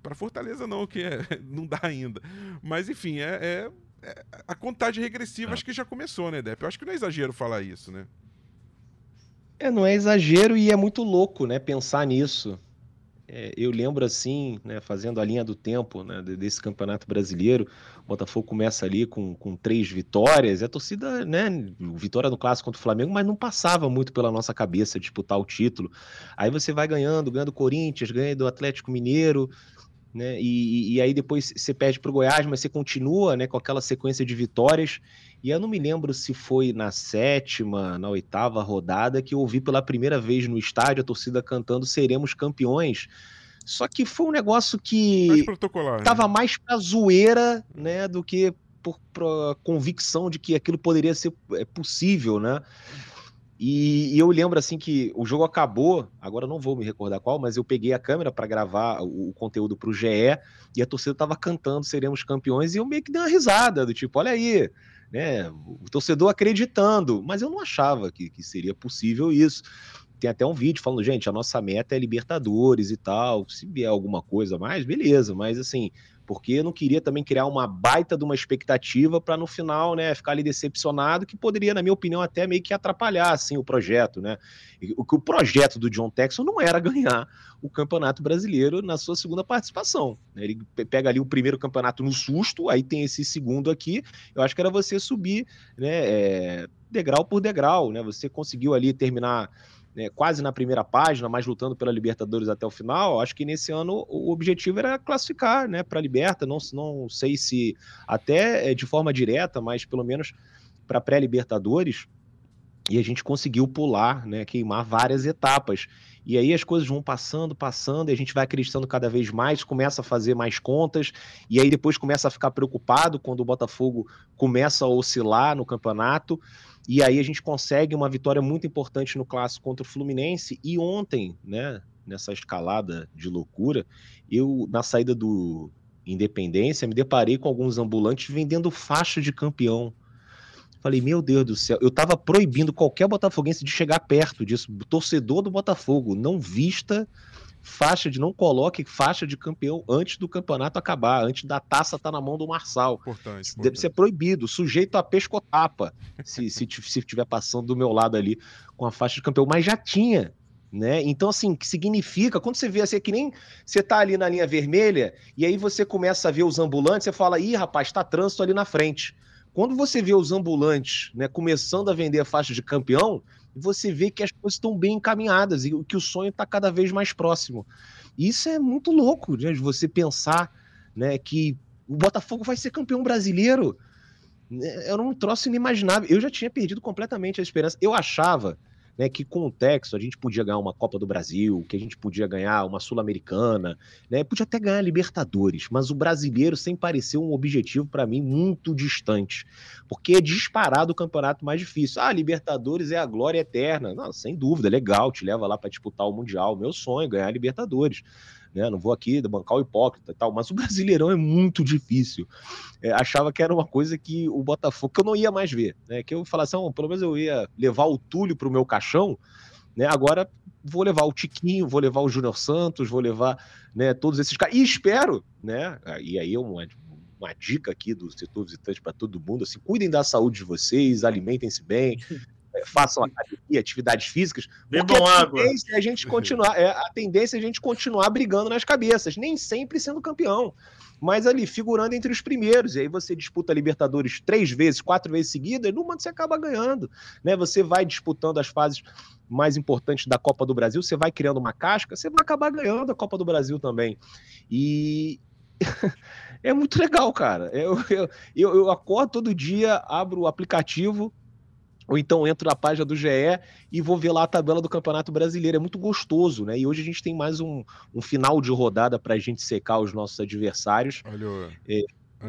para Fortaleza não, que é, não dá ainda. Mas enfim, é, é, é a contagem regressiva é. acho que já começou, né, Depp? Eu acho que não é exagero falar isso, né? É, não é exagero e é muito louco, né, pensar nisso. É, eu lembro assim, né, fazendo a linha do tempo né, desse campeonato brasileiro, o Botafogo começa ali com, com três vitórias, a torcida, né, vitória no clássico contra o Flamengo, mas não passava muito pela nossa cabeça disputar o título. Aí você vai ganhando, ganhando Corinthians, ganha do Atlético Mineiro, né? E, e aí depois você perde para o Goiás, mas você continua né, com aquela sequência de vitórias. E eu não me lembro se foi na sétima, na oitava rodada que eu ouvi pela primeira vez no estádio a torcida cantando Seremos campeões. Só que foi um negócio que estava né? mais para zoeira né, do que por, por convicção de que aquilo poderia ser é, possível, né? E, e, eu lembro assim que o jogo acabou, agora não vou me recordar qual, mas eu peguei a câmera para gravar o, o conteúdo para o GE e a torcida estava cantando seremos campeões e eu meio que dei uma risada do tipo, olha aí, né? O torcedor acreditando, mas eu não achava que, que seria possível isso. Tem até um vídeo falando, gente, a nossa meta é Libertadores e tal. Se vier alguma coisa mais, beleza, mas assim, porque eu não queria também criar uma baita de uma expectativa para no final, né, ficar ali decepcionado, que poderia, na minha opinião, até meio que atrapalhar assim o projeto, né? O que o projeto do John Texon não era ganhar o Campeonato Brasileiro na sua segunda participação. Né? Ele pega ali o primeiro campeonato no susto, aí tem esse segundo aqui. Eu acho que era você subir, né, é, degrau por degrau, né? Você conseguiu ali terminar né, quase na primeira página, mas lutando pela Libertadores até o final, acho que nesse ano o objetivo era classificar né, para a Liberta, não, não sei se até de forma direta, mas pelo menos para pré-Libertadores, e a gente conseguiu pular, né, queimar várias etapas. E aí as coisas vão passando, passando, e a gente vai acreditando cada vez mais, começa a fazer mais contas, e aí depois começa a ficar preocupado quando o Botafogo começa a oscilar no campeonato. E aí a gente consegue uma vitória muito importante no clássico contra o Fluminense. E ontem, né, nessa escalada de loucura, eu, na saída do Independência, me deparei com alguns ambulantes vendendo faixa de campeão. Falei, meu Deus do céu, eu tava proibindo qualquer botafoguense de chegar perto disso. Torcedor do Botafogo, não vista faixa de não coloque faixa de campeão antes do campeonato acabar, antes da taça estar tá na mão do Marçal. Importante, importante. Deve ser proibido, sujeito a pescotapa, se, se, se estiver passando do meu lado ali com a faixa de campeão. Mas já tinha né? Então, assim, que significa, quando você vê assim, é que nem você tá ali na linha vermelha, e aí você começa a ver os ambulantes, você fala, ih, rapaz, tá trânsito ali na frente. Quando você vê os ambulantes né, começando a vender a faixa de campeão, você vê que as coisas estão bem encaminhadas e que o sonho está cada vez mais próximo. Isso é muito louco, né, de você pensar né, que o Botafogo vai ser campeão brasileiro. Era um troço inimaginável. Eu já tinha perdido completamente a esperança. Eu achava né, que com o Texas a gente podia ganhar uma Copa do Brasil, que a gente podia ganhar uma Sul-Americana, né, podia até ganhar Libertadores, mas o brasileiro sempre pareceu um objetivo para mim muito distante, porque é disparado o campeonato mais difícil. Ah, Libertadores é a glória eterna. Não, sem dúvida, legal, te leva lá para disputar o Mundial. Meu sonho é ganhar Libertadores né? Não vou aqui bancar o hipócrita e tal, mas o Brasileirão é muito difícil. É, achava que era uma coisa que o Botafogo, que eu não ia mais ver, né? Que eu falasse, assim, pelo menos eu ia levar o Túlio para o meu caixão, né? Agora vou levar o Tiquinho, vou levar o Júnior Santos, vou levar né, todos esses caras. E espero, né? E aí é uma, uma dica aqui do setor visitante para todo mundo, assim, cuidem da saúde de vocês, alimentem-se bem, façam academia, atividades físicas. Bebam a água. Tendência é a, gente continuar, é, a tendência é a gente continuar brigando nas cabeças, nem sempre sendo campeão. Mas ali, figurando entre os primeiros, e aí você disputa a Libertadores três vezes, quatro vezes seguidas, no momento você acaba ganhando. Né? Você vai disputando as fases mais importantes da Copa do Brasil, você vai criando uma casca, você vai acabar ganhando a Copa do Brasil também. E é muito legal, cara. Eu, eu, eu acordo todo dia, abro o aplicativo, ou então entro na página do GE e vou ver lá a tabela do Campeonato Brasileiro. É muito gostoso, né? E hoje a gente tem mais um, um final de rodada para a gente secar os nossos adversários. Olha, é,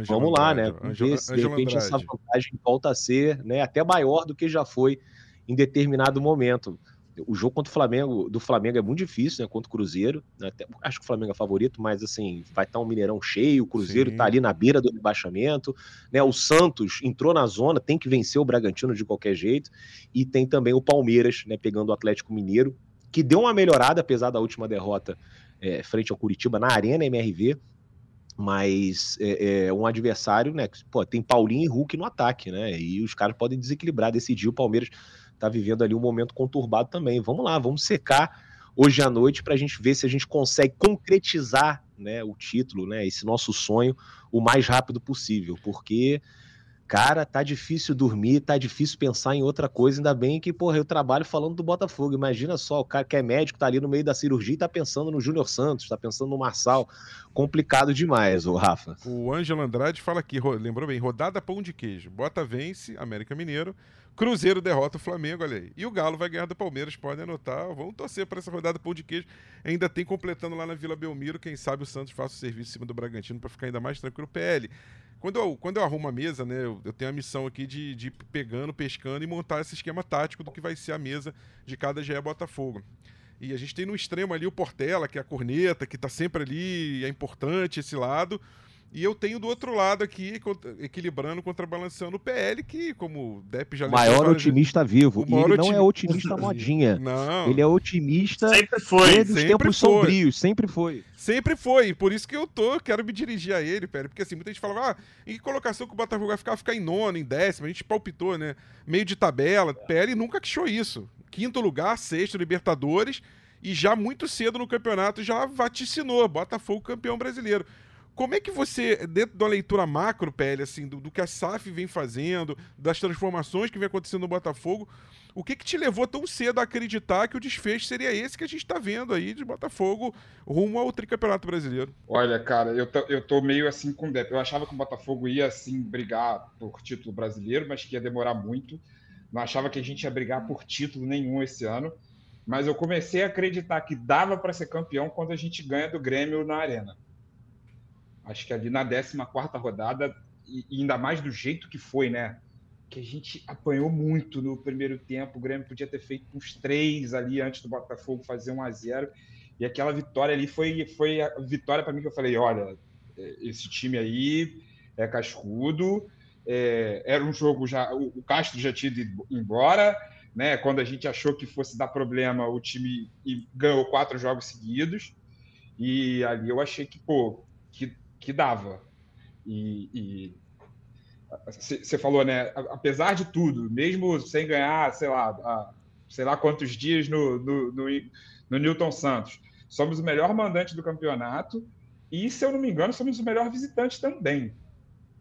vamos lá, né? Vamos ver se de repente Andrade. essa vantagem volta a ser né, até maior do que já foi em determinado momento o jogo contra o Flamengo, do Flamengo é muito difícil, né? Contra o Cruzeiro. Né? Até, acho que o Flamengo é favorito, mas assim, vai estar um Mineirão cheio, o Cruzeiro está ali na beira do rebaixamento, né? O Santos entrou na zona, tem que vencer o Bragantino de qualquer jeito, e tem também o Palmeiras, né? Pegando o Atlético Mineiro, que deu uma melhorada, apesar da última derrota é, frente ao Curitiba na Arena MRV. Mas é, é um adversário, né? Pô, tem Paulinho e Hulk no ataque, né? E os caras podem desequilibrar, decidir. O Palmeiras está vivendo ali um momento conturbado também. Vamos lá, vamos secar hoje à noite para a gente ver se a gente consegue concretizar né, o título, né, esse nosso sonho, o mais rápido possível, porque cara, tá difícil dormir, tá difícil pensar em outra coisa, ainda bem que, porra, eu trabalho falando do Botafogo, imagina só, o cara que é médico, tá ali no meio da cirurgia e tá pensando no Júnior Santos, tá pensando no Marçal, complicado demais, o Rafa. O Ângelo Andrade fala aqui, lembrou bem, rodada pão de queijo, Bota vence, América Mineiro, Cruzeiro derrota o Flamengo, olha aí. E o Galo vai ganhar do Palmeiras, podem anotar. Vamos torcer para essa rodada pão de queijo. Ainda tem completando lá na Vila Belmiro. Quem sabe o Santos faça o serviço em cima do Bragantino para ficar ainda mais tranquilo. PL. Quando eu, quando eu arrumo a mesa, né, eu, eu tenho a missão aqui de, de ir pegando, pescando e montar esse esquema tático do que vai ser a mesa de cada GE Botafogo. E a gente tem no extremo ali o Portela, que é a corneta, que está sempre ali, é importante esse lado. E eu tenho do outro lado aqui, equilibrando, contrabalançando o PL, que, como o Depp já Maior otimista vivo. E ele não é otimista modinha. Não. Ele é otimista sempre foi, desde os tempos foi. sombrios, sempre foi. Sempre foi. Por isso que eu tô, quero me dirigir a ele, PL. Porque assim, muita gente falava, ah, em que colocação que o Botafogo vai ficar? Ficar em nono, em décimo. A gente palpitou, né? Meio de tabela. PL nunca queixou isso. Quinto lugar, sexto, Libertadores. E já muito cedo no campeonato já vaticinou. Botafogo campeão brasileiro. Como é que você, dentro da leitura macro, Pele, assim, do, do, que a SAF vem fazendo, das transformações que vem acontecendo no Botafogo, o que que te levou tão cedo a acreditar que o desfecho seria esse que a gente está vendo aí de Botafogo rumo ao tricampeonato brasileiro? Olha, cara, eu tô, eu tô meio assim com o. Eu achava que o Botafogo ia, assim, brigar por título brasileiro, mas que ia demorar muito. Não achava que a gente ia brigar por título nenhum esse ano. Mas eu comecei a acreditar que dava para ser campeão quando a gente ganha do Grêmio na Arena acho que ali na 14 rodada, e, ainda mais do jeito que foi, né? Que a gente apanhou muito no primeiro tempo. O Grêmio podia ter feito uns três ali antes do Botafogo fazer 1 a 0 E aquela vitória ali foi, foi a vitória para mim que eu falei: olha, esse time aí é cascudo. É, era um jogo já. O Castro já tinha ido embora. Né? Quando a gente achou que fosse dar problema, o time ganhou quatro jogos seguidos. E ali eu achei que, pô, que, que dava. E você falou, né? Apesar de tudo, mesmo sem ganhar, sei lá, sei lá quantos dias no, no, no, no Newton Santos, somos o melhor mandante do campeonato e, se eu não me engano, somos o melhor visitante também.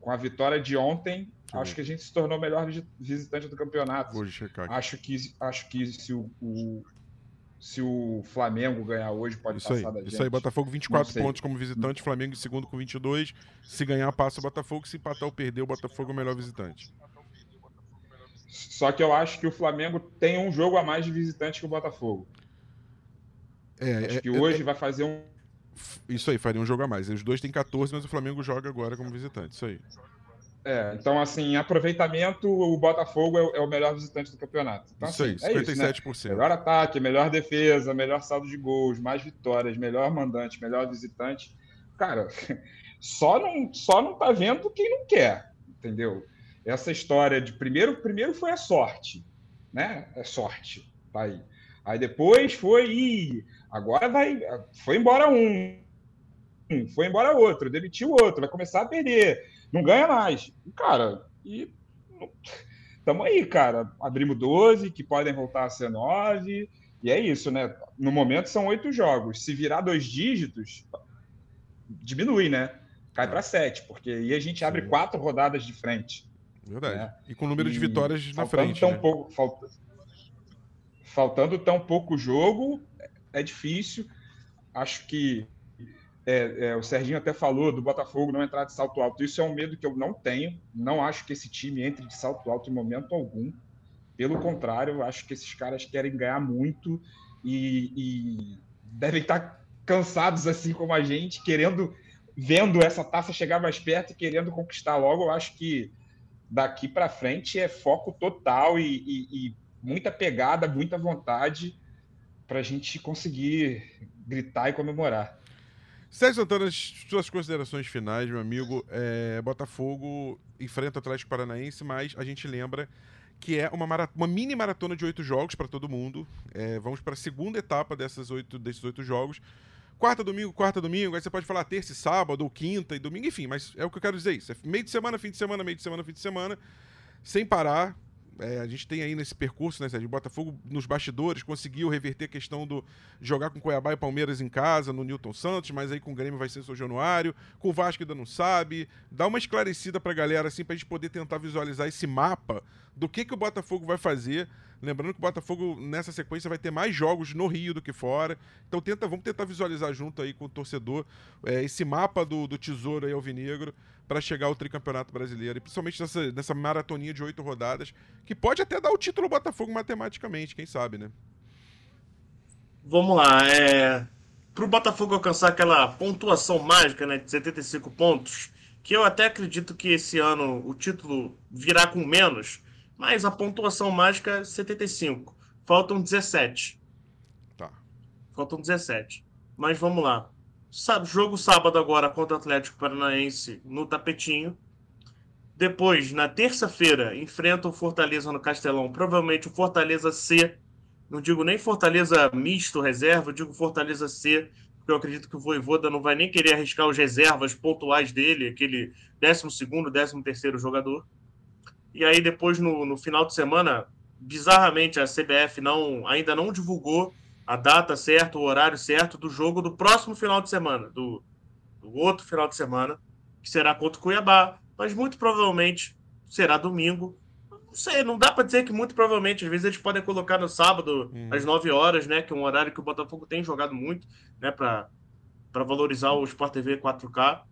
Com a vitória de ontem, Sim. acho que a gente se tornou o melhor visitante do campeonato. Vou checar aqui. Acho que, acho que se o, o se o Flamengo ganhar hoje, pode isso passar aí, da gente. Isso aí, Botafogo 24 pontos como visitante, Flamengo em segundo com 22. Se ganhar, passa o Botafogo. Se empatar ou perder, o Botafogo é o melhor visitante. Só que eu acho que o Flamengo tem um jogo a mais de visitante que o Botafogo. É, acho é, que é, hoje é, vai fazer um. Isso aí, faria um jogo a mais. Os dois têm 14, mas o Flamengo joga agora como visitante. Isso aí. É, então, assim, aproveitamento, o Botafogo é, é, o melhor visitante do campeonato. Então, isso assim, aí, 57%. É isso, né? Melhor ataque, melhor defesa, melhor saldo de gols, mais vitórias, melhor mandante, melhor visitante. Cara, só não, só não tá vendo quem não quer, entendeu? Essa história de primeiro, primeiro foi a sorte, né? É sorte, tá aí. Aí depois foi, ih, agora vai, foi embora um, foi embora outro, demitiu outro, vai começar a perder não ganha mais. Cara, e estamos aí, cara. Abrimos 12, que podem voltar a ser 9. E é isso, né? No momento são oito jogos. Se virar dois dígitos, diminui, né? Cai para sete, porque aí a gente abre Sim. quatro rodadas de frente. Verdade. Né? E com número de vitórias na frente. Tão né? pouco, falta, faltando tão pouco jogo, é difícil. Acho que é, é, o Serginho até falou do Botafogo não entrar de salto alto. Isso é um medo que eu não tenho. Não acho que esse time entre de salto alto em momento algum. Pelo contrário, acho que esses caras querem ganhar muito e, e devem estar cansados, assim como a gente, querendo, vendo essa taça chegar mais perto e querendo conquistar logo. Eu acho que daqui para frente é foco total e, e, e muita pegada, muita vontade para a gente conseguir gritar e comemorar. Sérgio Santana, suas considerações finais, meu amigo. É, Botafogo enfrenta o Atlético Paranaense, mas a gente lembra que é uma, uma mini maratona de oito jogos para todo mundo. É, vamos para a segunda etapa dessas oito, desses oito jogos. Quarta, domingo, quarta, domingo. Aí você pode falar terça e sábado, ou quinta e domingo, enfim, mas é o que eu quero dizer isso. É meio de semana, fim de semana, meio de semana, fim de semana, sem parar. É, a gente tem aí nesse percurso, né, Sérgio? Botafogo nos bastidores conseguiu reverter a questão do jogar com Cuiabá e Palmeiras em casa, no Newton Santos, mas aí com o Grêmio vai ser São Januário, com o Vasco ainda não sabe. Dá uma esclarecida pra galera, assim, pra gente poder tentar visualizar esse mapa do que, que o Botafogo vai fazer. Lembrando que o Botafogo, nessa sequência, vai ter mais jogos no Rio do que fora. Então tenta, vamos tentar visualizar junto aí com o torcedor é, esse mapa do, do tesouro aí alvinegro para chegar ao tricampeonato brasileiro. E principalmente nessa, nessa maratoninha de oito rodadas, que pode até dar o título ao Botafogo matematicamente, quem sabe, né? Vamos lá. É... Para o Botafogo alcançar aquela pontuação mágica né, de 75 pontos, que eu até acredito que esse ano o título virá com menos, mas a pontuação mágica é 75. Faltam 17. Tá. Faltam 17. Mas vamos lá. Jogo sábado agora contra o Atlético Paranaense no tapetinho. Depois, na terça-feira, enfrenta o Fortaleza no Castelão. Provavelmente o Fortaleza C. Não digo nem Fortaleza misto, reserva, eu digo Fortaleza C, porque eu acredito que o Voivoda não vai nem querer arriscar os reservas pontuais dele, aquele 12 13 terceiro jogador. E aí depois, no, no final de semana, bizarramente, a CBF não, ainda não divulgou a data certa, o horário certo do jogo do próximo final de semana, do, do outro final de semana, que será contra o Cuiabá, mas muito provavelmente será domingo. Não sei, não dá para dizer que muito provavelmente, às vezes eles podem colocar no sábado, uhum. às 9 horas, né, que é um horário que o Botafogo tem jogado muito, né, para valorizar o Sport TV 4K.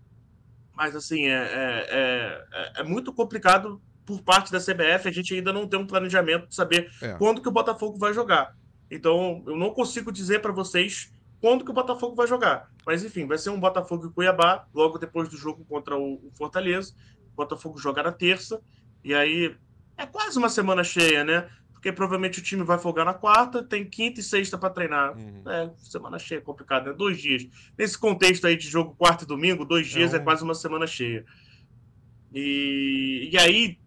Mas, assim, é, é, é, é, muito complicado por parte da CBF, a gente ainda não tem um planejamento de saber é. quando que o Botafogo vai jogar. Então, eu não consigo dizer para vocês quando que o Botafogo vai jogar. Mas, enfim, vai ser um Botafogo e Cuiabá, logo depois do jogo contra o Fortaleza. O Botafogo joga na terça. E aí, é quase uma semana cheia, né? porque provavelmente o time vai folgar na quarta, tem quinta e sexta para treinar. Uhum. É, semana cheia é complicado, né? Dois dias. Nesse contexto aí de jogo quarta e domingo, dois dias é, é quase uma semana cheia. E, e aí,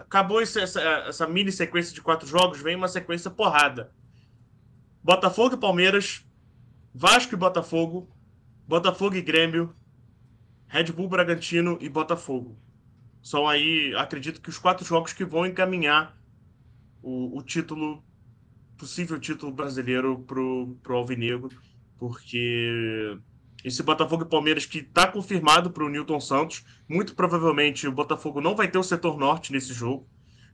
acabou essa, essa, mini sequência de quatro jogos, vem uma sequência porrada. Botafogo e Palmeiras, Vasco e Botafogo, Botafogo e Grêmio, Red Bull Bragantino e Botafogo. São aí, acredito que os quatro jogos que vão encaminhar o, o título, possível título brasileiro pro, pro Alvinegro, porque esse Botafogo e Palmeiras que está confirmado para o Newton Santos, muito provavelmente o Botafogo não vai ter o setor norte nesse jogo.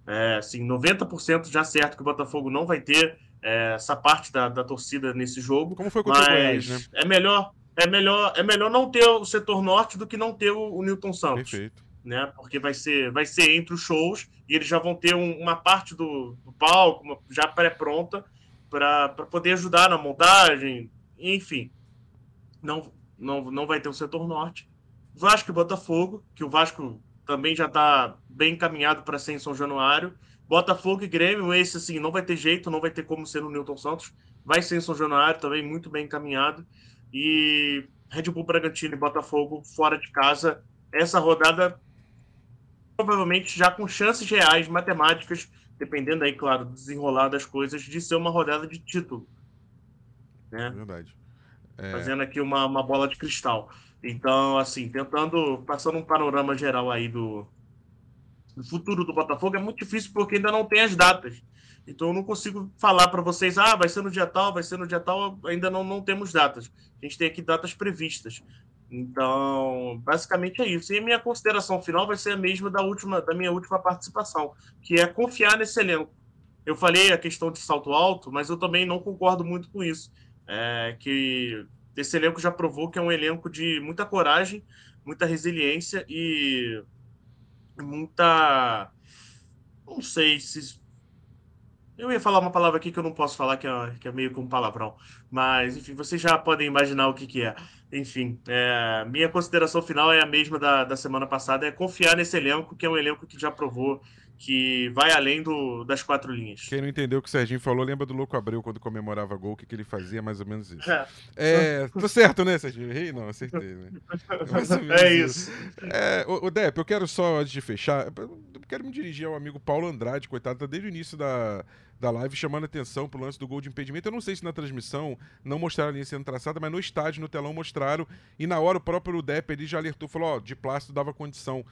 É, assim, 90% já certo que o Botafogo não vai ter é, essa parte da, da torcida nesse jogo. Como foi contra o Goiás, né? É melhor, é, melhor, é melhor não ter o setor norte do que não ter o, o Newton Santos. Perfeito. Né? Porque vai ser, vai ser entre os shows e eles já vão ter um, uma parte do, do palco uma, já pré-pronta para poder ajudar na montagem, enfim. Não, não, não vai ter o setor norte. Vasco e Botafogo, que o Vasco também já está bem encaminhado para ser em São Januário. Botafogo e Grêmio, esse assim, não vai ter jeito, não vai ter como ser no Newton Santos. Vai ser em São Januário também, muito bem encaminhado. E Red Bull Bragantino e Botafogo fora de casa. Essa rodada provavelmente já com chances reais, matemáticas, dependendo aí, claro, desenrolar das coisas, de ser uma rodada de título. Né? Verdade. É... Fazendo aqui uma, uma bola de cristal. Então, assim, tentando, passando um panorama geral aí do, do futuro do Botafogo, é muito difícil porque ainda não tem as datas. Então, eu não consigo falar para vocês, ah, vai ser no dia tal, vai ser no dia tal, ainda não, não temos datas. A gente tem aqui datas previstas. Então, basicamente é isso. E minha consideração final vai ser a mesma da última, da minha última participação, que é confiar nesse elenco. Eu falei a questão de salto alto, mas eu também não concordo muito com isso. É, que esse elenco já provou que é um elenco de muita coragem, muita resiliência e muita. Não sei se. Eu ia falar uma palavra aqui que eu não posso falar, que é, que é meio que um palavrão. Mas, enfim, vocês já podem imaginar o que, que é. Enfim, é, minha consideração final é a mesma da, da semana passada: é confiar nesse elenco, que é um elenco que já provou que vai além do, das quatro linhas. Quem não entendeu o que o Serginho falou, lembra do Louco Abreu quando comemorava gol, o que, que ele fazia, mais ou menos isso. É, é tô certo, né, Serginho? Errei? Não, acertei, né? É isso. É, o, o Depp, eu quero só, antes de fechar, eu quero me dirigir ao amigo Paulo Andrade, coitado, tá desde o início da, da live chamando atenção pro lance do gol de impedimento. Eu não sei se na transmissão não mostraram a linha sendo traçada, mas no estádio, no telão, mostraram. E na hora o próprio Depp ele já alertou, falou, ó, de plástico dava condição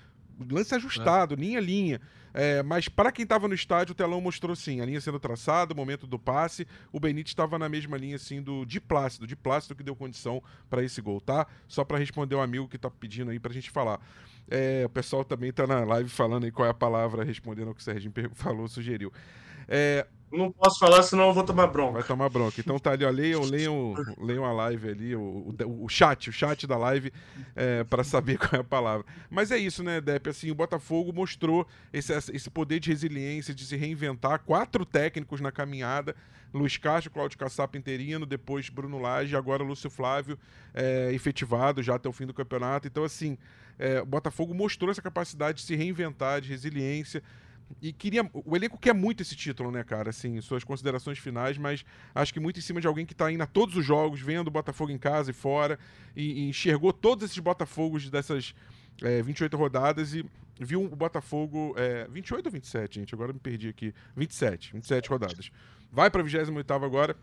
lance ajustado, é. linha a linha. É, mas para quem estava no estádio, o telão mostrou sim, a linha sendo traçada, o momento do passe. O Benítez estava na mesma linha assim do de Plácido, de Plácido que deu condição para esse gol, tá? Só para responder o um amigo que está pedindo aí para a gente falar. É, o pessoal também está na live falando aí qual é a palavra, respondendo ao que o Serginho falou, sugeriu. É, não posso falar, senão eu vou tomar bronca. Vai tomar bronca. Então tá ali, ó, leiam, leiam, leiam a live ali, o, o, o chat, o chat da live, é, para saber qual é a palavra. Mas é isso, né, Depp? Assim, o Botafogo mostrou esse, esse poder de resiliência, de se reinventar. Quatro técnicos na caminhada. Luiz Castro, Cláudio Caçapa interino, depois Bruno Lage, agora Lúcio Flávio, é, efetivado já até o fim do campeonato. Então, assim, é, o Botafogo mostrou essa capacidade de se reinventar, de resiliência, e queria. O elenco quer muito esse título, né, cara? Assim, suas considerações finais, mas acho que muito em cima de alguém que tá indo a todos os jogos, vendo o Botafogo em casa e fora, e, e enxergou todos esses Botafogos dessas é, 28 rodadas e viu o Botafogo. É, 28 ou 27, gente? Agora me perdi aqui. 27, 27 rodadas. Vai pra 28 agora.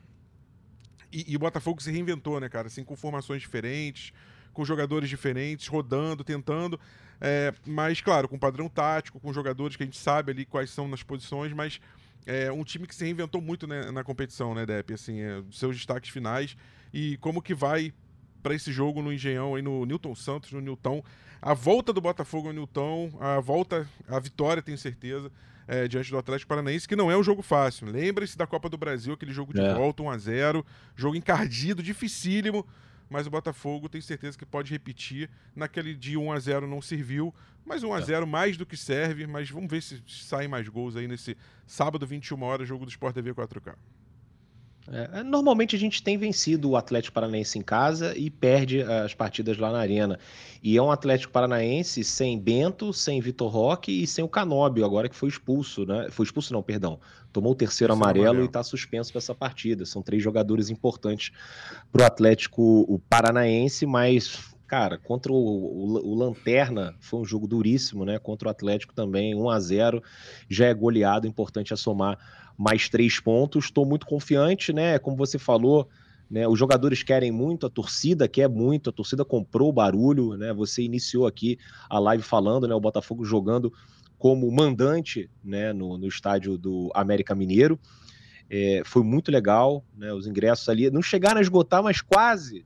E, e o Botafogo se reinventou, né, cara? Assim, com formações diferentes, com jogadores diferentes, rodando, tentando. É, mas, claro, com padrão tático, com jogadores que a gente sabe ali quais são nas posições, mas é um time que se reinventou muito né, na competição, né, Depp? Assim, é, seus destaques finais e como que vai para esse jogo no Engenhão, aí no Newton Santos, no Newton. A volta do Botafogo no Newton, a volta, a vitória, tenho certeza, é, diante do Atlético Paranaense, que não é um jogo fácil. Lembre-se da Copa do Brasil, aquele jogo de é. volta, 1 a 0 jogo encardido, dificílimo mas o Botafogo tem certeza que pode repetir. Naquele dia 1 a 0 não serviu, mas 1 a 0 é. mais do que serve, mas vamos ver se saem mais gols aí nesse sábado 21 horas, jogo do Sport TV 4K. É, normalmente a gente tem vencido o Atlético Paranaense em casa e perde as partidas lá na Arena. E é um Atlético Paranaense sem Bento, sem Vitor Roque e sem o Canóbio, agora que foi expulso, né? Foi expulso, não, perdão. Tomou o terceiro, terceiro amarelo, amarelo, e está suspenso para essa partida. São três jogadores importantes para o Atlético o Paranaense, mas cara, contra o, o, o, Lanterna foi um jogo duríssimo, né? Contra o Atlético também, 1 a 0 já é goleado, importante é somar mais três pontos. Estou muito confiante, né? Como você falou, né? Os jogadores querem muito, a torcida quer muito, a torcida comprou o barulho, né? Você iniciou aqui a live falando, né? O Botafogo jogando como mandante, né? No, no estádio do América Mineiro. É, foi muito legal, né? Os ingressos ali não chegaram a esgotar, mas quase,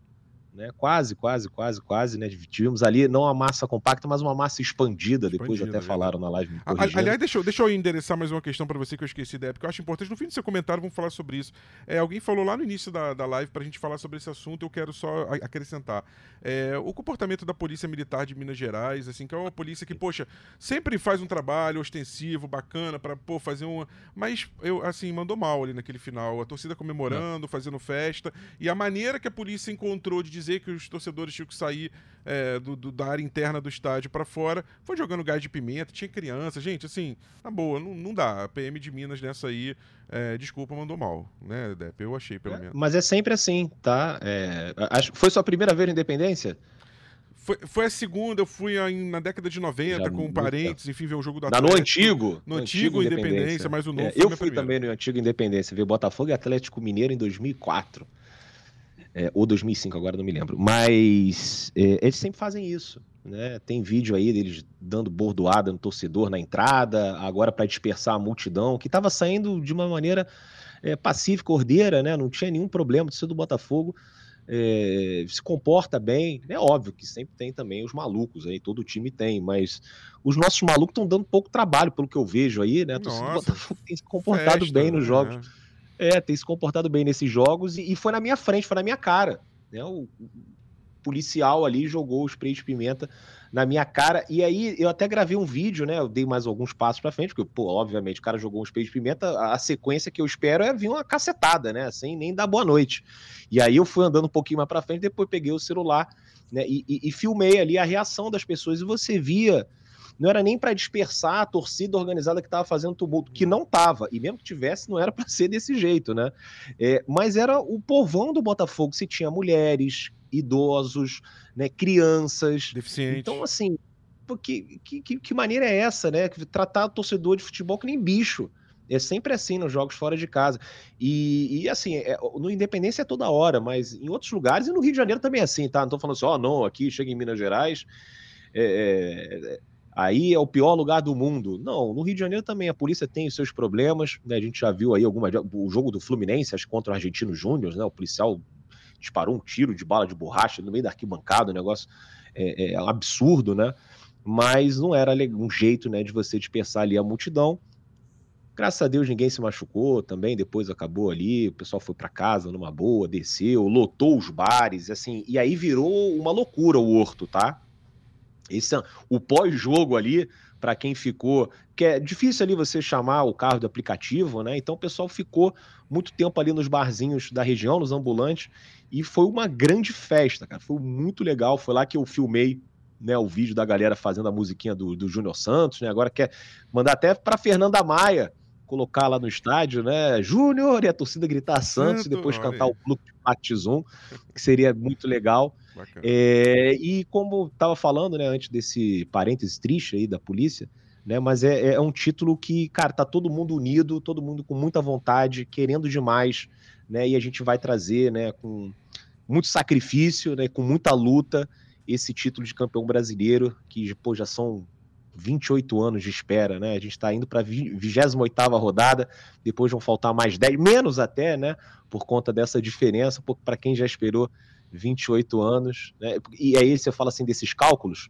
né? Quase, quase, quase, quase, né? Tivemos ali não a massa compacta, mas uma massa expandida, expandida depois até né? falaram na live. Aliás, deixa eu, deixa eu endereçar mais uma questão para você que eu esqueci da época, eu acho importante. No fim do seu comentário, vamos falar sobre isso. É, alguém falou lá no início da, da live para a gente falar sobre esse assunto, eu quero só acrescentar. É, o comportamento da Polícia Militar de Minas Gerais, assim, que é uma polícia que, poxa, sempre faz um trabalho ostensivo, bacana, para fazer uma. Mas, eu, assim, mandou mal ali naquele final. A torcida comemorando, não. fazendo festa, e a maneira que a polícia encontrou de dizer dizer que os torcedores tinham que sair é, do, do, da área interna do estádio para fora. Foi jogando gás de pimenta, tinha criança. Gente, assim, na boa, não, não dá. A PM de Minas nessa aí, é, desculpa, mandou mal, né, Depp? Eu achei, pelo é, menos. Mas é sempre assim, tá? É, acho, foi sua primeira vez na Independência? Foi, foi a segunda, eu fui na década de 90 Já com parentes, enfim, ver um jogo da No antigo. No, antigo, Independência, Independência, mas o novo é, Eu fui também no antigo Independência, ver Botafogo e Atlético Mineiro em 2004. É, ou 2005, agora não me lembro. Mas é, eles sempre fazem isso. Né? Tem vídeo aí deles dando bordoada no torcedor na entrada, agora para dispersar a multidão, que estava saindo de uma maneira é, pacífica, ordeira, né? não tinha nenhum problema. O do Botafogo é, se comporta bem. É óbvio que sempre tem também os malucos aí, todo time tem, mas os nossos malucos estão dando pouco trabalho, pelo que eu vejo aí, né? O do Botafogo tem se comportado Festa, bem nos né? É, tem se comportado bem nesses jogos e, e foi na minha frente, foi na minha cara. Né? O, o policial ali jogou o spray de pimenta na minha cara. E aí eu até gravei um vídeo, né? Eu dei mais alguns passos para frente, porque, pô, obviamente, o cara jogou um spray de pimenta. A, a, sequência que eu espero é vir uma cacetada, né? Sem nem dar boa noite. E aí eu fui andando um pouquinho mais para frente, depois peguei o celular, né? E, e, e filmei ali a reação das pessoas. E você via não era nem para dispersar a torcida organizada que estava fazendo tumulto, que não estava, e mesmo que tivesse, não era para ser desse jeito, né? É, mas era o povão do Botafogo, se tinha mulheres, idosos, né, crianças. Deficientes. Então, assim, que, que, que maneira é essa, né? Tratar o torcedor de futebol que nem bicho. É sempre assim nos jogos fora de casa. E, e assim, é, no Independência é toda hora, mas em outros lugares, e no Rio de Janeiro também é assim, tá? Não tô falando assim, ó, oh, não, aqui chega em Minas Gerais. É, é, aí é o pior lugar do mundo. Não, no Rio de Janeiro também a polícia tem os seus problemas, né? A gente já viu aí alguma o jogo do Fluminense, acho contra o Argentino Júnior, né? O policial disparou um tiro de bala de borracha no meio da arquibancada, o negócio é, é um absurdo, né? Mas não era um jeito, né, de você dispersar ali a multidão. Graças a Deus ninguém se machucou também, depois acabou ali, o pessoal foi para casa numa boa, desceu, lotou os bares, assim, e aí virou uma loucura o Horto, tá? Esse, é o pós-jogo ali, para quem ficou, que é difícil ali você chamar o carro do aplicativo, né? Então o pessoal ficou muito tempo ali nos barzinhos da região, nos ambulantes, e foi uma grande festa, cara. Foi muito legal. Foi lá que eu filmei né, o vídeo da galera fazendo a musiquinha do, do Júnior Santos, né? Agora quer mandar até para Fernanda Maia colocar lá no estádio, né? Júnior e a torcida gritar Santos Santo, e depois cantar o Clube de Matizum, que seria muito legal. É, e como estava falando, né, antes desse parênteses triste aí da polícia, né, mas é, é, um título que, cara, tá todo mundo unido, todo mundo com muita vontade, querendo demais, né, e a gente vai trazer, né, com muito sacrifício, né, com muita luta, esse título de campeão brasileiro, que pô, já são 28 anos de espera, né? A gente está indo para a 28 rodada, depois vão faltar mais 10, menos até, né? Por conta dessa diferença, para quem já esperou 28 anos, né? E aí você fala assim desses cálculos,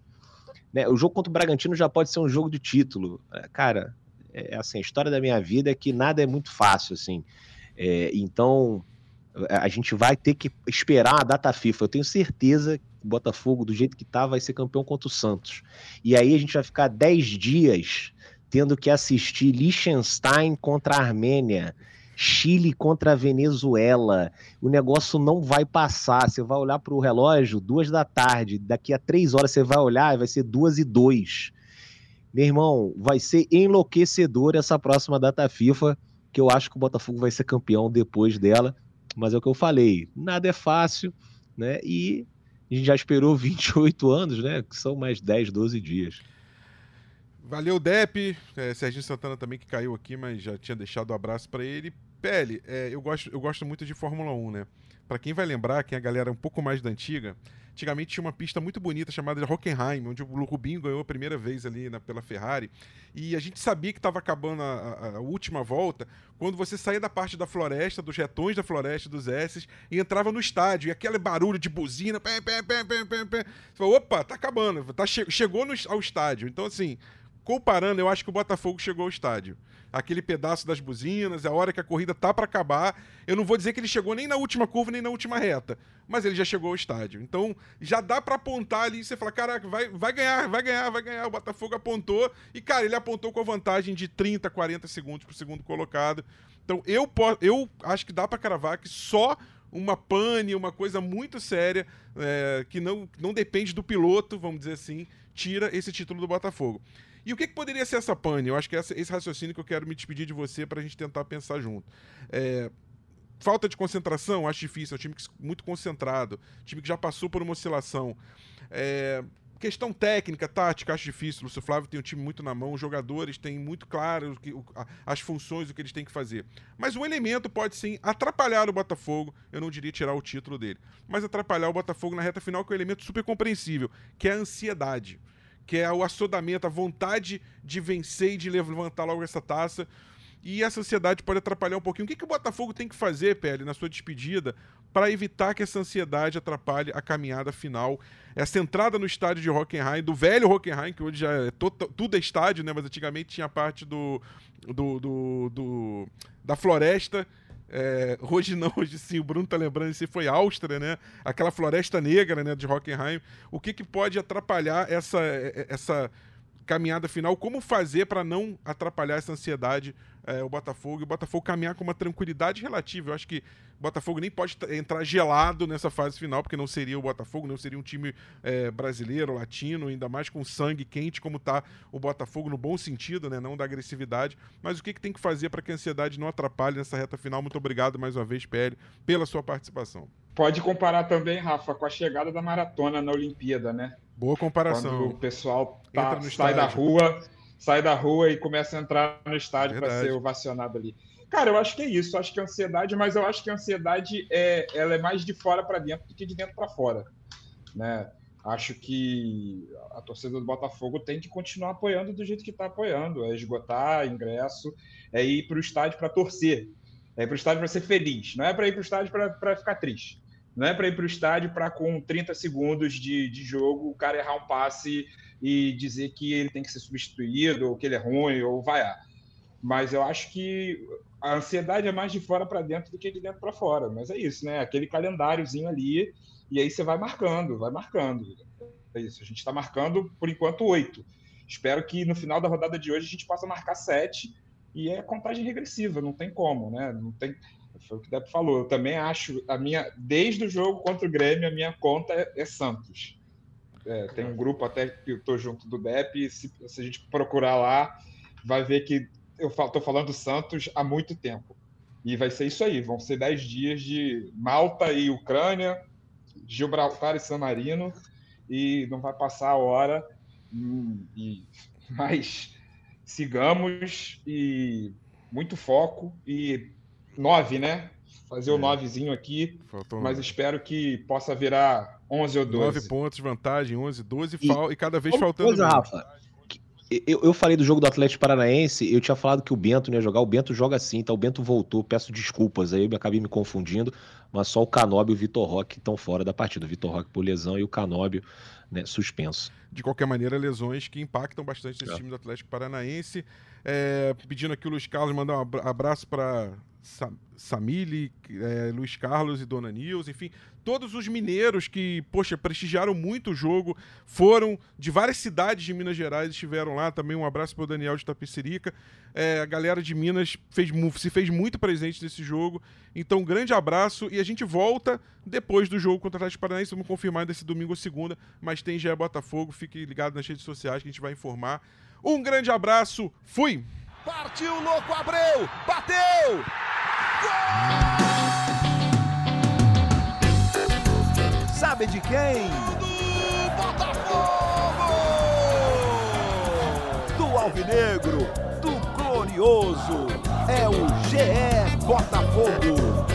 né? O jogo contra o Bragantino já pode ser um jogo de título. É, cara, é assim, a história da minha vida é que nada é muito fácil, assim. É, então, a gente vai ter que esperar a data FIFA. Eu tenho certeza o Botafogo, do jeito que tá, vai ser campeão contra o Santos. E aí a gente vai ficar 10 dias tendo que assistir Liechtenstein contra a Armênia. Chile contra a Venezuela. O negócio não vai passar. Você vai olhar para o relógio, duas da tarde. Daqui a três horas você vai olhar e vai ser duas e dois. Meu irmão, vai ser enlouquecedor essa próxima data FIFA, que eu acho que o Botafogo vai ser campeão depois dela. Mas é o que eu falei, nada é fácil, né? E a gente já esperou 28 anos, né? Que são mais 10, 12 dias. Valeu, Dep. É, Serginho Santana também que caiu aqui, mas já tinha deixado o um abraço para ele. Pele, é, eu, gosto, eu gosto muito de Fórmula 1, né? Para quem vai lembrar, quem é a galera um pouco mais da antiga, antigamente tinha uma pista muito bonita chamada de Hockenheim, onde o Rubinho ganhou a primeira vez ali na, pela Ferrari. E a gente sabia que estava acabando a, a, última volta quando você saía da parte da floresta, dos retões da floresta, dos S's, e entrava no estádio. E aquele barulho de buzina, pé, pé, pé, pé, pé, pé. Você falou, opa, tá acabando, tá, che chegou no, ao estádio. Então, assim, comparando, eu acho que o Botafogo chegou ao estádio. Aquele pedaço das buzinas, a hora que a corrida tá para acabar. Eu não vou dizer que ele chegou nem na última curva, nem na última reta, mas ele já chegou ao estádio. Então, já dá para apontar ali e você fala, caraca, vai, vai ganhar, vai ganhar, vai ganhar. O Botafogo apontou e, cara, ele apontou com a vantagem de 30, 40 segundos pro segundo colocado. Então, eu, eu acho que dá para cravar que só uma pane, uma coisa muito séria, é, que não, não depende do piloto, vamos dizer assim, tira esse título do Botafogo. E o que, que poderia ser essa pane? Eu acho que é esse raciocínio que eu quero me despedir de você para a gente tentar pensar junto. É, falta de concentração, acho difícil. É um time que, muito concentrado, time que já passou por uma oscilação. É, questão técnica, tática, acho difícil. O Lúcio Flávio tem um time muito na mão, os jogadores têm muito claro o que, o, as funções, o que eles têm que fazer. Mas um elemento pode sim atrapalhar o Botafogo, eu não diria tirar o título dele, mas atrapalhar o Botafogo na reta final, que é um elemento super compreensível, que é a ansiedade que é o assodamento, a vontade de vencer e de levantar logo essa taça. E essa ansiedade pode atrapalhar um pouquinho. O que, que o Botafogo tem que fazer, Pele, na sua despedida, para evitar que essa ansiedade atrapalhe a caminhada final? Essa entrada no estádio de Hockenheim, do velho Hockenheim, que hoje já é todo, tudo é estádio, né? Mas antigamente tinha parte do, do, do, do da floresta é, hoje não, hoje sim, o Bruno tá lembrando, esse foi Áustria, né? Aquela floresta negra, né, de Hockenheim. O que, que pode atrapalhar essa, essa caminhada final? Como fazer para não atrapalhar essa ansiedade é, o Botafogo? E o Botafogo caminhar com uma tranquilidade relativa. Eu acho que o Botafogo nem pode entrar gelado nessa fase final, porque não seria o Botafogo, não seria um time é, brasileiro, latino, ainda mais com sangue quente como está o Botafogo, no bom sentido, né? não da agressividade. Mas o que, que tem que fazer para que a ansiedade não atrapalhe nessa reta final? Muito obrigado mais uma vez, PL, pela sua participação. Pode comparar também, Rafa, com a chegada da maratona na Olimpíada, né? Boa comparação. Quando o pessoal tá, sai da rua, sai da rua e começa a entrar no estádio para ser ovacionado ali. Cara, eu acho que é isso. Eu acho que é ansiedade, mas eu acho que a ansiedade é, ela é mais de fora para dentro do que de dentro para fora, né? Acho que a torcida do Botafogo tem que continuar apoiando do jeito que está apoiando, é esgotar ingresso, é ir para o estádio para torcer, é ir para o estádio para ser feliz, não é para ir para o estádio para ficar triste, não é para ir para o estádio para com 30 segundos de, de jogo o cara errar um passe e dizer que ele tem que ser substituído, ou que ele é ruim, ou vaiar. Mas eu acho que a ansiedade é mais de fora para dentro do que de dentro para fora. Mas é isso, né? Aquele calendáriozinho ali, e aí você vai marcando, vai marcando. É isso. A gente está marcando, por enquanto, oito. Espero que no final da rodada de hoje a gente possa marcar sete. E é contagem regressiva, não tem como, né? Não tem. Foi o que o Depp falou. Eu também acho a minha, desde o jogo contra o Grêmio, a minha conta é, é Santos. É, tem um grupo até que eu tô junto do Depp. Se, se a gente procurar lá, vai ver que eu estou falando do Santos há muito tempo. E vai ser isso aí, vão ser 10 dias de Malta e Ucrânia, Gibraltar e San Marino, e não vai passar a hora. Hum, e, mas sigamos e muito foco e nove, né? Fazer o é. novezinho aqui, Faltou mas espero que possa virar 11 ou 12. 9 pontos, vantagem, 11, 12 e, e cada vez faltando. Coisa, Rafa, eu, eu falei do jogo do Atlético Paranaense, eu tinha falado que o Bento não ia jogar, o Bento joga assim, então o Bento voltou, peço desculpas aí, eu acabei me confundindo, mas só o Canóbio e o Vitor Roque estão fora da partida. O Vitor Roque por lesão e o Canóbio né, suspenso. De qualquer maneira, lesões que impactam bastante esse é. time do Atlético Paranaense. É, pedindo aqui o Luiz Carlos mandar um abraço para Samili, é, Luiz Carlos e Dona Nils, enfim, todos os mineiros que, poxa, prestigiaram muito o jogo, foram de várias cidades de Minas Gerais, estiveram lá. Também um abraço para o Daniel de Tapicerica. É, a galera de Minas fez, se fez muito presente nesse jogo. Então, um grande abraço e a gente volta depois do jogo contra o Atlético Paranaense. Vamos confirmar ainda esse domingo ou segunda, mas tem já Botafogo. Fique ligado nas redes sociais que a gente vai informar. Um grande abraço, fui! Partiu, louco, Abreu! Bateu! Sabe de quem? Do Botafogo! Do Alvinegro, do Glorioso. É o GE Botafogo.